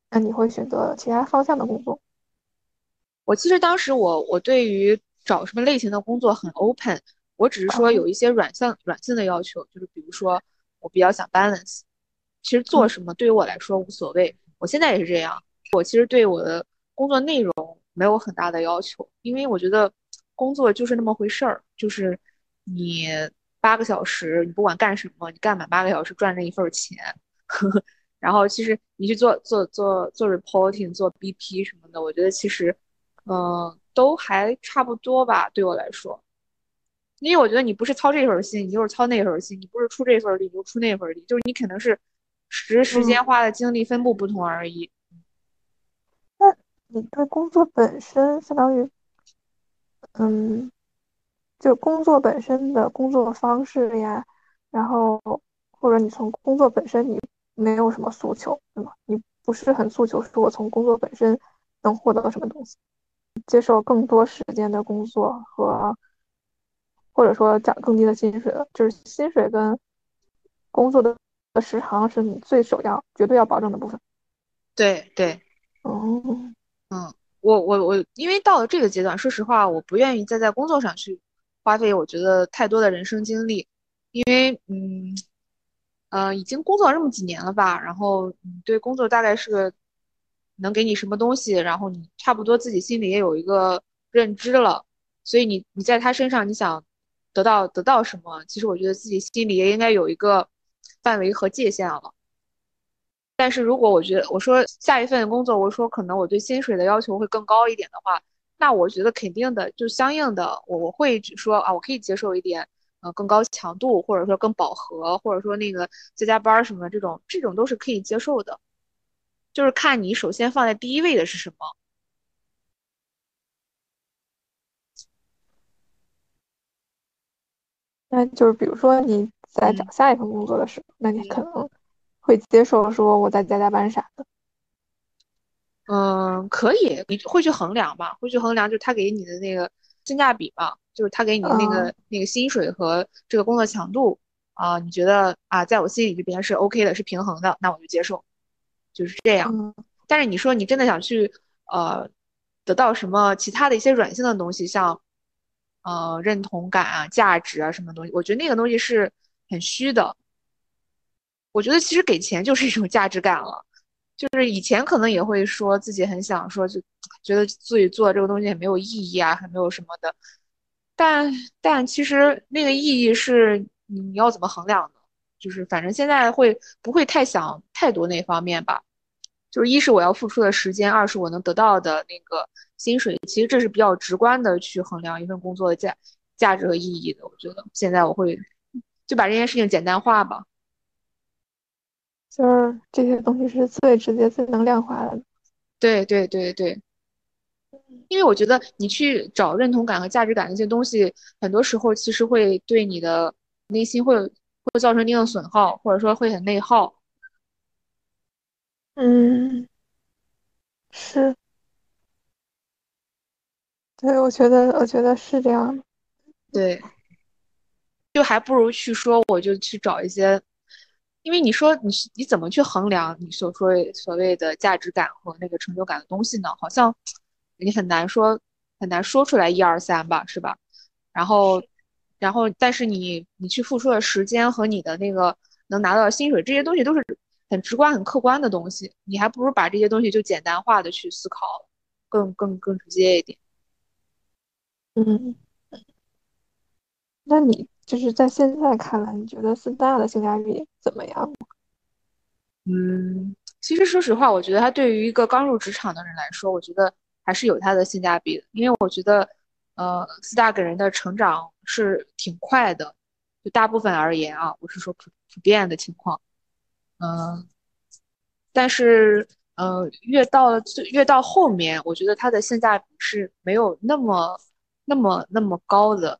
那你会选择其他方向的工作？我其实当时我我对于找什么类型的工作很 open，我只是说有一些软项软性的要求，就是比如说我比较想 balance，其实做什么对于我来说无所谓，我现在也是这样，我其实对我的工作内容没有很大的要求，因为我觉得工作就是那么回事儿，就是你八个小时你不管干什么，你干满八个小时赚那一份钱。然后其实你去做做做做 reporting 做 BP 什么的，我觉得其实，嗯，都还差不多吧，对我来说，因为我觉得你不是操这份心，你就是操那份心，你不是出这份力，你就出那份力，就是你可能是时时间花的精力分布不同而已。那你对工作本身，相当于，嗯，就工作本身的工作方式呀，然后或者你从工作本身你。没有什么诉求，对吗？你不是很诉求，说我从工作本身能获得什么东西，接受更多时间的工作和，或者说涨更低的薪水了，就是薪水跟工作的时长是你最首要、绝对要保证的部分。对对，哦，嗯，我我我，因为到了这个阶段，说实话，我不愿意再在工作上去花费我觉得太多的人生精力，因为嗯。呃，已经工作了这么几年了吧？然后你对工作大概是个能给你什么东西，然后你差不多自己心里也有一个认知了。所以你你在他身上你想得到得到什么？其实我觉得自己心里也应该有一个范围和界限了。但是如果我觉得我说下一份工作，我说可能我对薪水的要求会更高一点的话，那我觉得肯定的就相应的我我会说啊，我可以接受一点。呃，更高强度，或者说更饱和，或者说那个加加班什么，这种这种都是可以接受的，就是看你首先放在第一位的是什么。那就是比如说你在找下一份工作的时候，那你可能会接受说我在加加班啥的。嗯，可以，你会去衡量吧？会去衡量，就是他给你的那个性价比吧。就是他给你的那个那个薪水和这个工作强度啊，你觉得啊，在我心里这边是 OK 的，是平衡的，那我就接受，就是这样。但是你说你真的想去呃得到什么其他的一些软性的东西，像呃认同感啊、价值啊什么东西，我觉得那个东西是很虚的。我觉得其实给钱就是一种价值感了，就是以前可能也会说自己很想说，就觉得自己做这个东西很没有意义啊，很没有什么的。但但其实那个意义是你要怎么衡量的？就是反正现在会不会太想太多那方面吧？就是一是我要付出的时间，二是我能得到的那个薪水，其实这是比较直观的去衡量一份工作的价价值和意义的。我觉得现在我会就把这件事情简单化吧，就是这些东西是最直接、最能量化的。对对对对。因为我觉得你去找认同感和价值感那些东西，很多时候其实会对你的内心会会造成一定的损耗，或者说会很内耗。嗯，是，对，我觉得，我觉得是这样。对，就还不如去说，我就去找一些，因为你说你你怎么去衡量你所说所谓的价值感和那个成就感的东西呢？好像。你很难说，很难说出来一二三吧，是吧？然后，然后，但是你你去付出的时间和你的那个能拿到薪水，这些东西都是很直观、很客观的东西。你还不如把这些东西就简单化的去思考，更更更直接一点。嗯，那你就是在现在看来，你觉得四大的性价比怎么样？嗯，其实说实话，我觉得它对于一个刚入职场的人来说，我觉得。还是有它的性价比的，因为我觉得，呃，四大给人的成长是挺快的，就大部分而言啊，我是说普普遍的情况，嗯，但是，呃，越到越到后面，我觉得它的性价比是没有那么那么那么高的，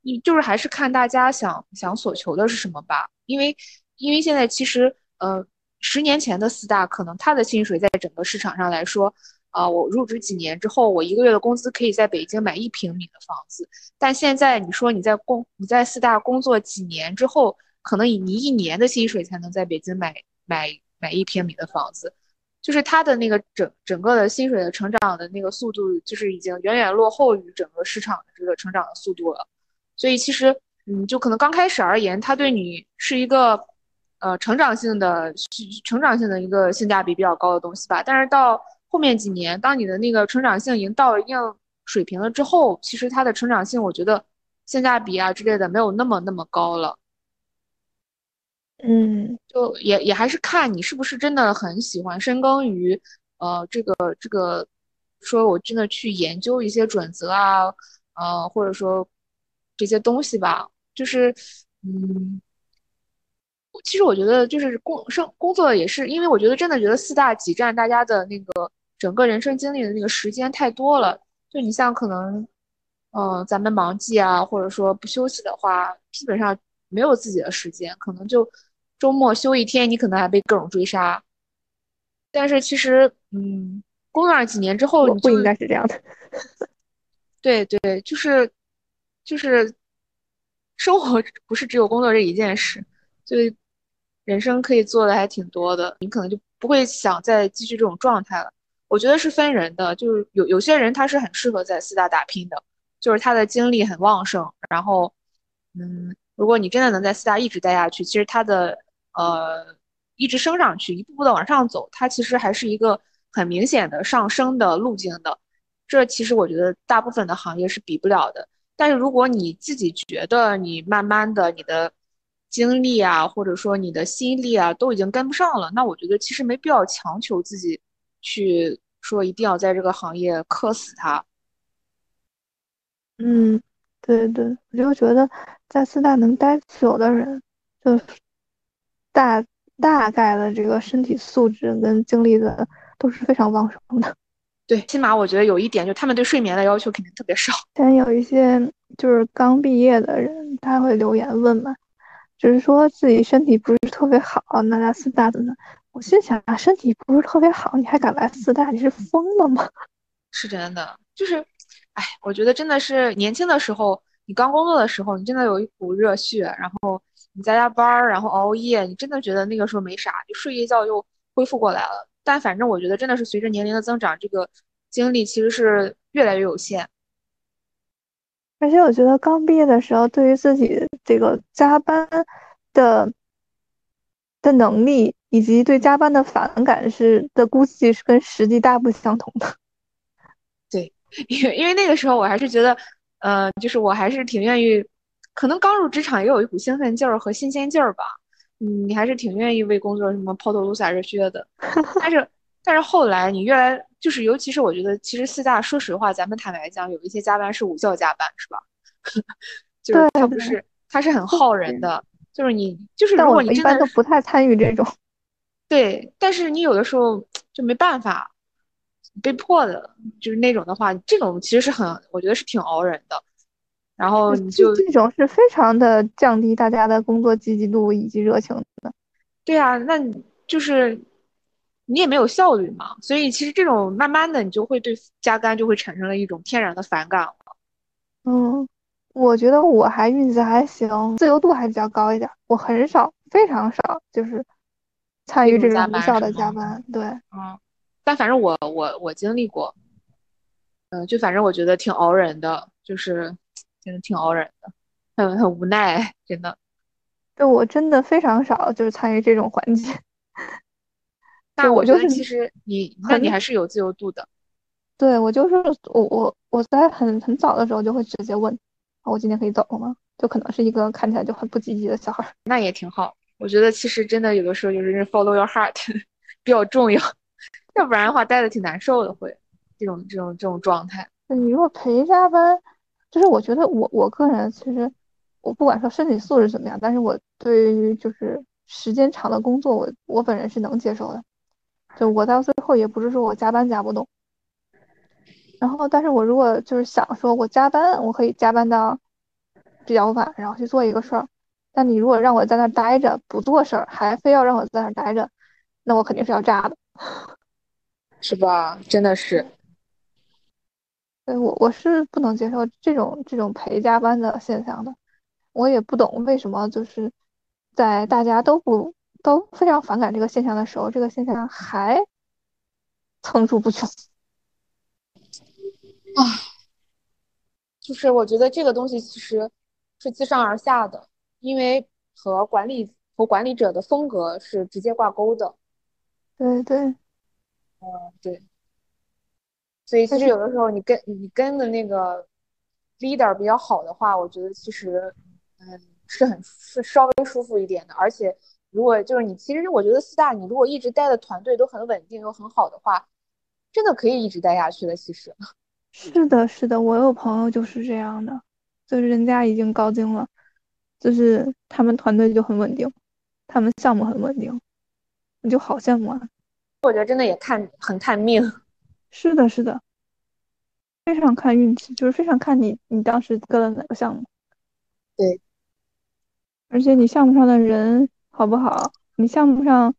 你就是还是看大家想想所求的是什么吧，因为因为现在其实，呃，十年前的四大可能他的薪水在整个市场上来说。啊，我入职几年之后，我一个月的工资可以在北京买一平米的房子。但现在你说你在工你在四大工作几年之后，可能以你一年的薪水才能在北京买买买一平米的房子，就是他的那个整整个的薪水的成长的那个速度，就是已经远远落后于整个市场的这个成长的速度了。所以其实，嗯，就可能刚开始而言，它对你是一个，呃，成长性的、成长性的一个性价比比较高的东西吧。但是到后面几年，当你的那个成长性已经到了一定水平了之后，其实它的成长性，我觉得性价比啊之类的没有那么那么高了。嗯，就也也还是看你是不是真的很喜欢深耕于，呃，这个这个，说我真的去研究一些准则啊，呃，或者说这些东西吧，就是，嗯，其实我觉得就是工生工作也是，因为我觉得真的觉得四大挤占大家的那个整个人生经历的那个时间太多了，就你像可能，呃，咱们忙季啊，或者说不休息的话，基本上没有自己的时间，可能就。周末休一天，你可能还被各种追杀。但是其实，嗯，工作了几年之后，你不应该是这样的。对对，就是就是生活不是只有工作这一件事，就人生可以做的还挺多的。你可能就不会想再继续这种状态了。我觉得是分人的，就是有有些人他是很适合在四大打拼的，就是他的精力很旺盛。然后，嗯，如果你真的能在四大一直待下去，其实它的。呃，一直升上去，一步步的往上走，它其实还是一个很明显的上升的路径的。这其实我觉得大部分的行业是比不了的。但是如果你自己觉得你慢慢的你的精力啊，或者说你的心力啊，都已经跟不上了，那我觉得其实没必要强求自己去说一定要在这个行业磕死它。嗯，对对，我就觉得在四大能待久的人，就。大大概的这个身体素质跟精力的都是非常旺盛的，对，起码我觉得有一点，就他们对睡眠的要求肯定特别少。但有一些就是刚毕业的人，他会留言问嘛，就是说自己身体不是特别好，那来四大怎么？我心想啊，身体不是特别好，你还敢来四大？你是疯了吗？是真的，就是，哎，我觉得真的是年轻的时候，你刚工作的时候，你真的有一股热血，然后。你加加班儿，然后熬熬夜，你真的觉得那个时候没啥，就睡一觉又恢复过来了。但反正我觉得真的是随着年龄的增长，这个精力其实是越来越有限。而且我觉得刚毕业的时候，对于自己这个加班的的能力以及对加班的反感是的估计是跟实际大不相同的。对，因为因为那个时候我还是觉得，呃，就是我还是挺愿意。可能刚入职场也有一股兴奋劲儿和新鲜劲儿吧，嗯，你还是挺愿意为工作什么抛头颅洒热血的。但是，但是后来你越来就是，尤其是我觉得，其实四大，说实话，咱们坦白讲，有一些加班是无效加班，是吧？就是他不是，他是很耗人的。就是你，就是如果你一般都不太参与这种。对，但是你有的时候就没办法，被迫的，就是那种的话，这种其实是很，我觉得是挺熬人的。然后你就这种是非常的降低大家的工作积极度以及热情的。对啊，那你就是你也没有效率嘛，所以其实这种慢慢的你就会对加班就会产生了一种天然的反感了。嗯，我觉得我还运气还行，自由度还比较高一点，我很少，非常少，就是参与这种无效的加班。对，嗯，但反正我我我经历过，嗯，就反正我觉得挺熬人的，就是。真的挺熬人的，很很无奈，真的。对我真的非常少，就是参与这种环节。但我觉得，其实你那你还是有自由度的。对我就是我我我在很很早的时候就会直接问，我今天可以走了吗？就可能是一个看起来就很不积极的小孩。那也挺好，我觉得其实真的有的时候就是 follow your heart 比较重要，要不然的话待的挺难受的，会这种这种这种状态。你如果陪加班。就是我觉得我我个人其实我不管说身体素质怎么样，但是我对于就是时间长的工作，我我本人是能接受的。就我到最后也不是说我加班加不动，然后但是我如果就是想说我加班，我可以加班到比较晚，然后去做一个事儿。但你如果让我在那待着不做事儿，还非要让我在那待着，那我肯定是要炸的，是吧？真的是。对我我是不能接受这种这种陪加班的现象的，我也不懂为什么就是在大家都不都非常反感这个现象的时候，这个现象还层出不穷。啊，就是我觉得这个东西其实是自上而下的，因为和管理和管理者的风格是直接挂钩的。对对，嗯，对。所以其实有的时候你跟你跟的那个 leader 比较好的话，我觉得其实嗯是很是稍微舒服一点的。而且如果就是你其实我觉得四大你如果一直待的团队都很稳定又很好的话，真的可以一直待下去的。其实 是的，是的，我有朋友就是这样的，就是人家已经高精了，就是他们团队就很稳定，他们项目很稳定，你就好羡慕啊。我觉得真的也看很看命。是的，是的，非常看运气，就是非常看你你当时跟了哪个项目。对，而且你项目上的人好不好？你项目上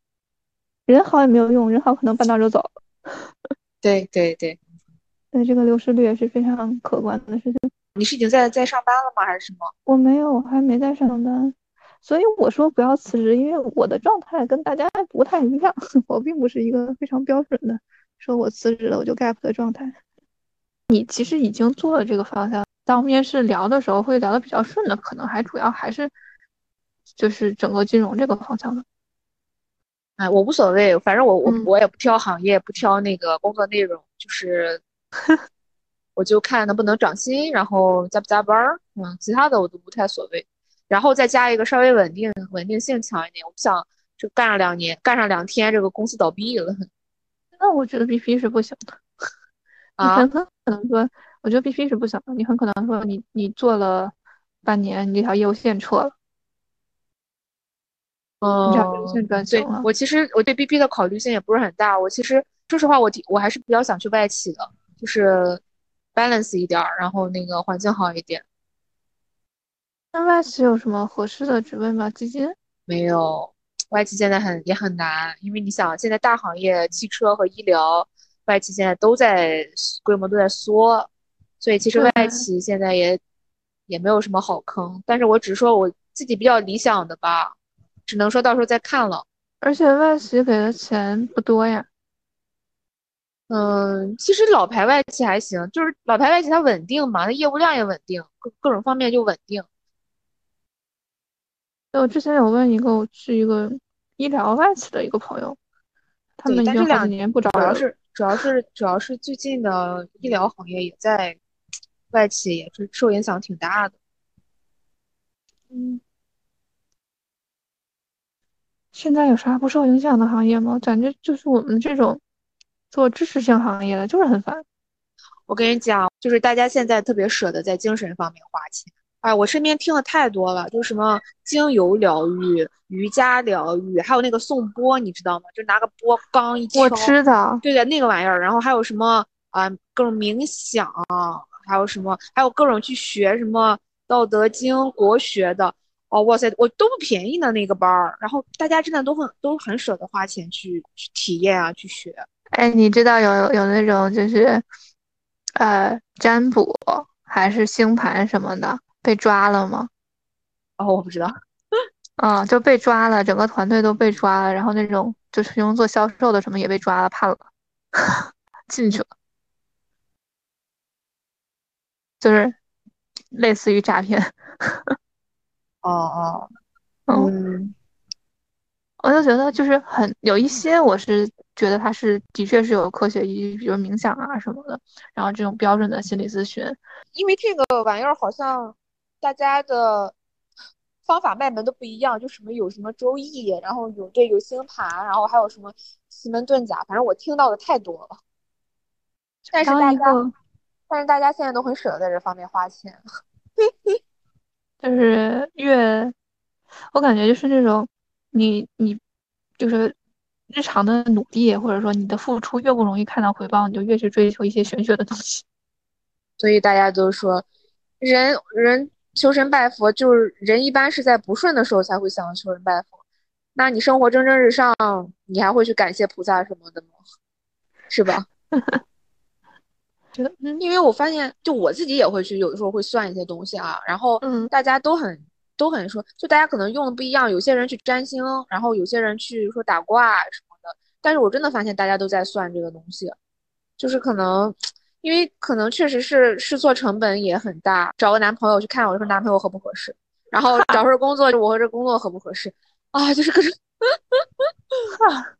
人好也没有用，人好可能半道就走了。对对对，对，这个流失率也是非常可观的事情。你是已经在在上班了吗？还是什么？我没有，我还没在上班，所以我说不要辞职，因为我的状态跟大家不太一样，我并不是一个非常标准的。说我辞职了，我就 gap 的状态。你其实已经做了这个方向，当面试聊的时候会聊的比较顺的，可能还主要还是就是整个金融这个方向的。哎，我无所谓，反正我我我也不挑行业，不挑那个工作内容，就是 我就看能不能涨薪，然后加不加班儿，嗯，其他的我都不太所谓。然后再加一个稍微稳定、稳定性强一点，我不想就干上两年，干上两天这个公司倒闭了。那我觉得 BP 是不行的，你很可能说，我觉得 BP 是不行的，你很可能说你你做了半年，你这条业务线撤了，嗯，这条业务线转型了。我其实我对 BP 的考虑性也不是很大，我其实说实话，我我还是比较想去外企的，就是 balance 一点，然后那个环境好一点。那外企有什么合适的职位吗？基金？没有。外企现在很也很难，因为你想，现在大行业汽车和医疗，外企现在都在规模都在缩，所以其实外企现在也也没有什么好坑。但是我只说我自己比较理想的吧，只能说到时候再看了。而且外企给的钱不多呀。嗯，其实老牌外企还行，就是老牌外企它稳定嘛，它业务量也稳定，各各种方面就稳定。我之前有问一个，我是一个医疗外企的一个朋友，他们已经好几年不招了。主要是主要是主要是最近的医疗行业也在外企也是受影响挺大的。嗯，现在有啥不受影响的行业吗？感觉就是我们这种做知识性行业的，就是很烦。我跟你讲，就是大家现在特别舍得在精神方面花钱。哎，我身边听的太多了，就什么精油疗愈、瑜伽疗愈，还有那个颂钵，你知道吗？就拿个钵刚一敲，我知道，对的，那个玩意儿。然后还有什么啊，各种冥想，还有什么，还有各种去学什么道德经、国学的。哦，哇塞，我都不便宜的那个班儿。然后大家真的都很都很舍得花钱去去体验啊，去学。哎，你知道有有那种就是，呃，占卜还是星盘什么的。被抓了吗？哦，我不知道。啊，就被抓了，整个团队都被抓了，然后那种就是用做销售的什么也被抓了，判了，进去了，就是类似于诈骗。哦哦，嗯，我就觉得就是很有一些，我是觉得他是的确是有科学依据，比如冥想啊什么的，然后这种标准的心理咨询，因为这个玩意儿好像。大家的方法卖门都不一样，就什么有什么周易，然后有对有星盘，然后还有什么奇门遁甲，反正我听到的太多了。但是大家，但是大家现在都很舍得在这方面花钱。就是越，我感觉就是那种你你就是日常的努力，或者说你的付出越不容易看到回报，你就越去追求一些玄学的东西。所以大家都说人人。求神拜佛，就是人一般是在不顺的时候才会想求神拜佛。那你生活蒸蒸日上，你还会去感谢菩萨什么的吗？是吧？觉得，因为我发现，就我自己也会去，有的时候会算一些东西啊。然后，嗯，大家都很都很说，就大家可能用的不一样。有些人去占星，然后有些人去说打卦什么的，但是我真的发现大家都在算这个东西，就是可能，因为可能确实是试错成本也很大。找个男朋友去看我说男朋友合不合适，然后找份工作我和这工作合不合适啊，就是各种，哈，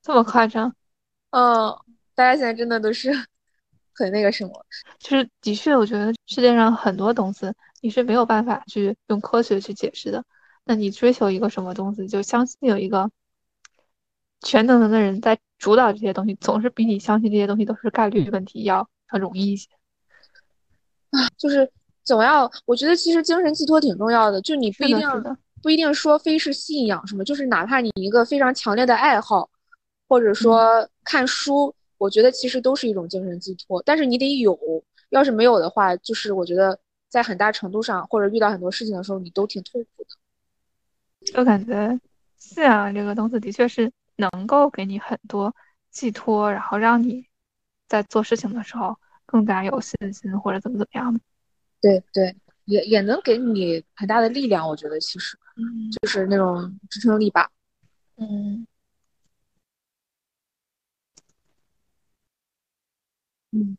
这么夸张？嗯，大家现在真的都是 很那个什么，就是的确，我觉得世界上很多东西你是没有办法去用科学去解释的。那你追求一个什么东西，就相信有一个全能的人在主导这些东西，总是比你相信这些东西都是概率问题要要容易一些。啊，就是总要，我觉得其实精神寄托挺重要的，就你不一定不一定说非是信仰什么，就是哪怕你一个非常强烈的爱好，或者说看书，我觉得其实都是一种精神寄托。但是你得有，要是没有的话，就是我觉得在很大程度上，或者遇到很多事情的时候，你都挺痛苦的。我感觉信仰这个东西的确是能够给你很多寄托，然后让你在做事情的时候更加有信心，或者怎么怎么样的。对对，也也能给你很大的力量。我觉得其实，嗯，就是那种支撑力吧。嗯嗯，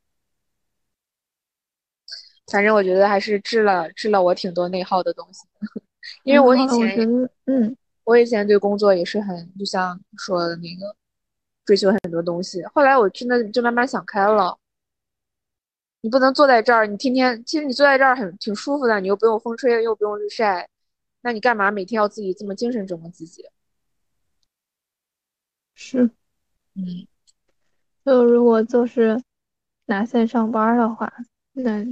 反正我觉得还是治了治了我挺多内耗的东西。因为我以前，嗯，我以前对工作也是很，就像说的那个，追求很多东西。后来我真的就慢慢想开了，你不能坐在这儿，你天天，其实你坐在这儿很挺舒服的，你又不用风吹，又不用日晒，那你干嘛每天要自己这么精神折磨自己？是，嗯，就如果就是拿线上班的话，那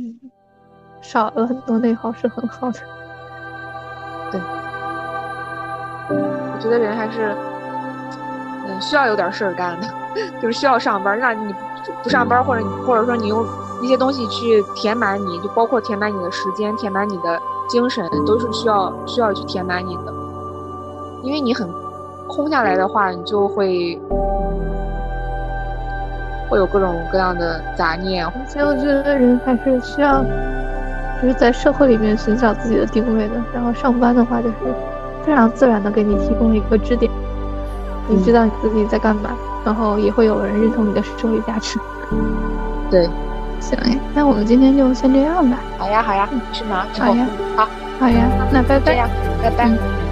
少了很多内耗是很好的。对，我觉得人还是，嗯，需要有点事儿干的，就是需要上班。那你不上班，或者你或者说你用一些东西去填满你，就包括填满你的时间，填满你的精神，都是需要需要去填满你的。因为你很空下来的话，你就会会有各种各样的杂念。所以我觉得人还是需要。就是在社会里面寻找自己的定位的，然后上班的话就是非常自然的给你提供一个支点，你知道你自己在干嘛，然后也会有人认同你的社会价值。对，行哎，那我们今天就先这样吧。好呀，好呀，是吗？好呀，好，好呀，那拜拜。拜拜。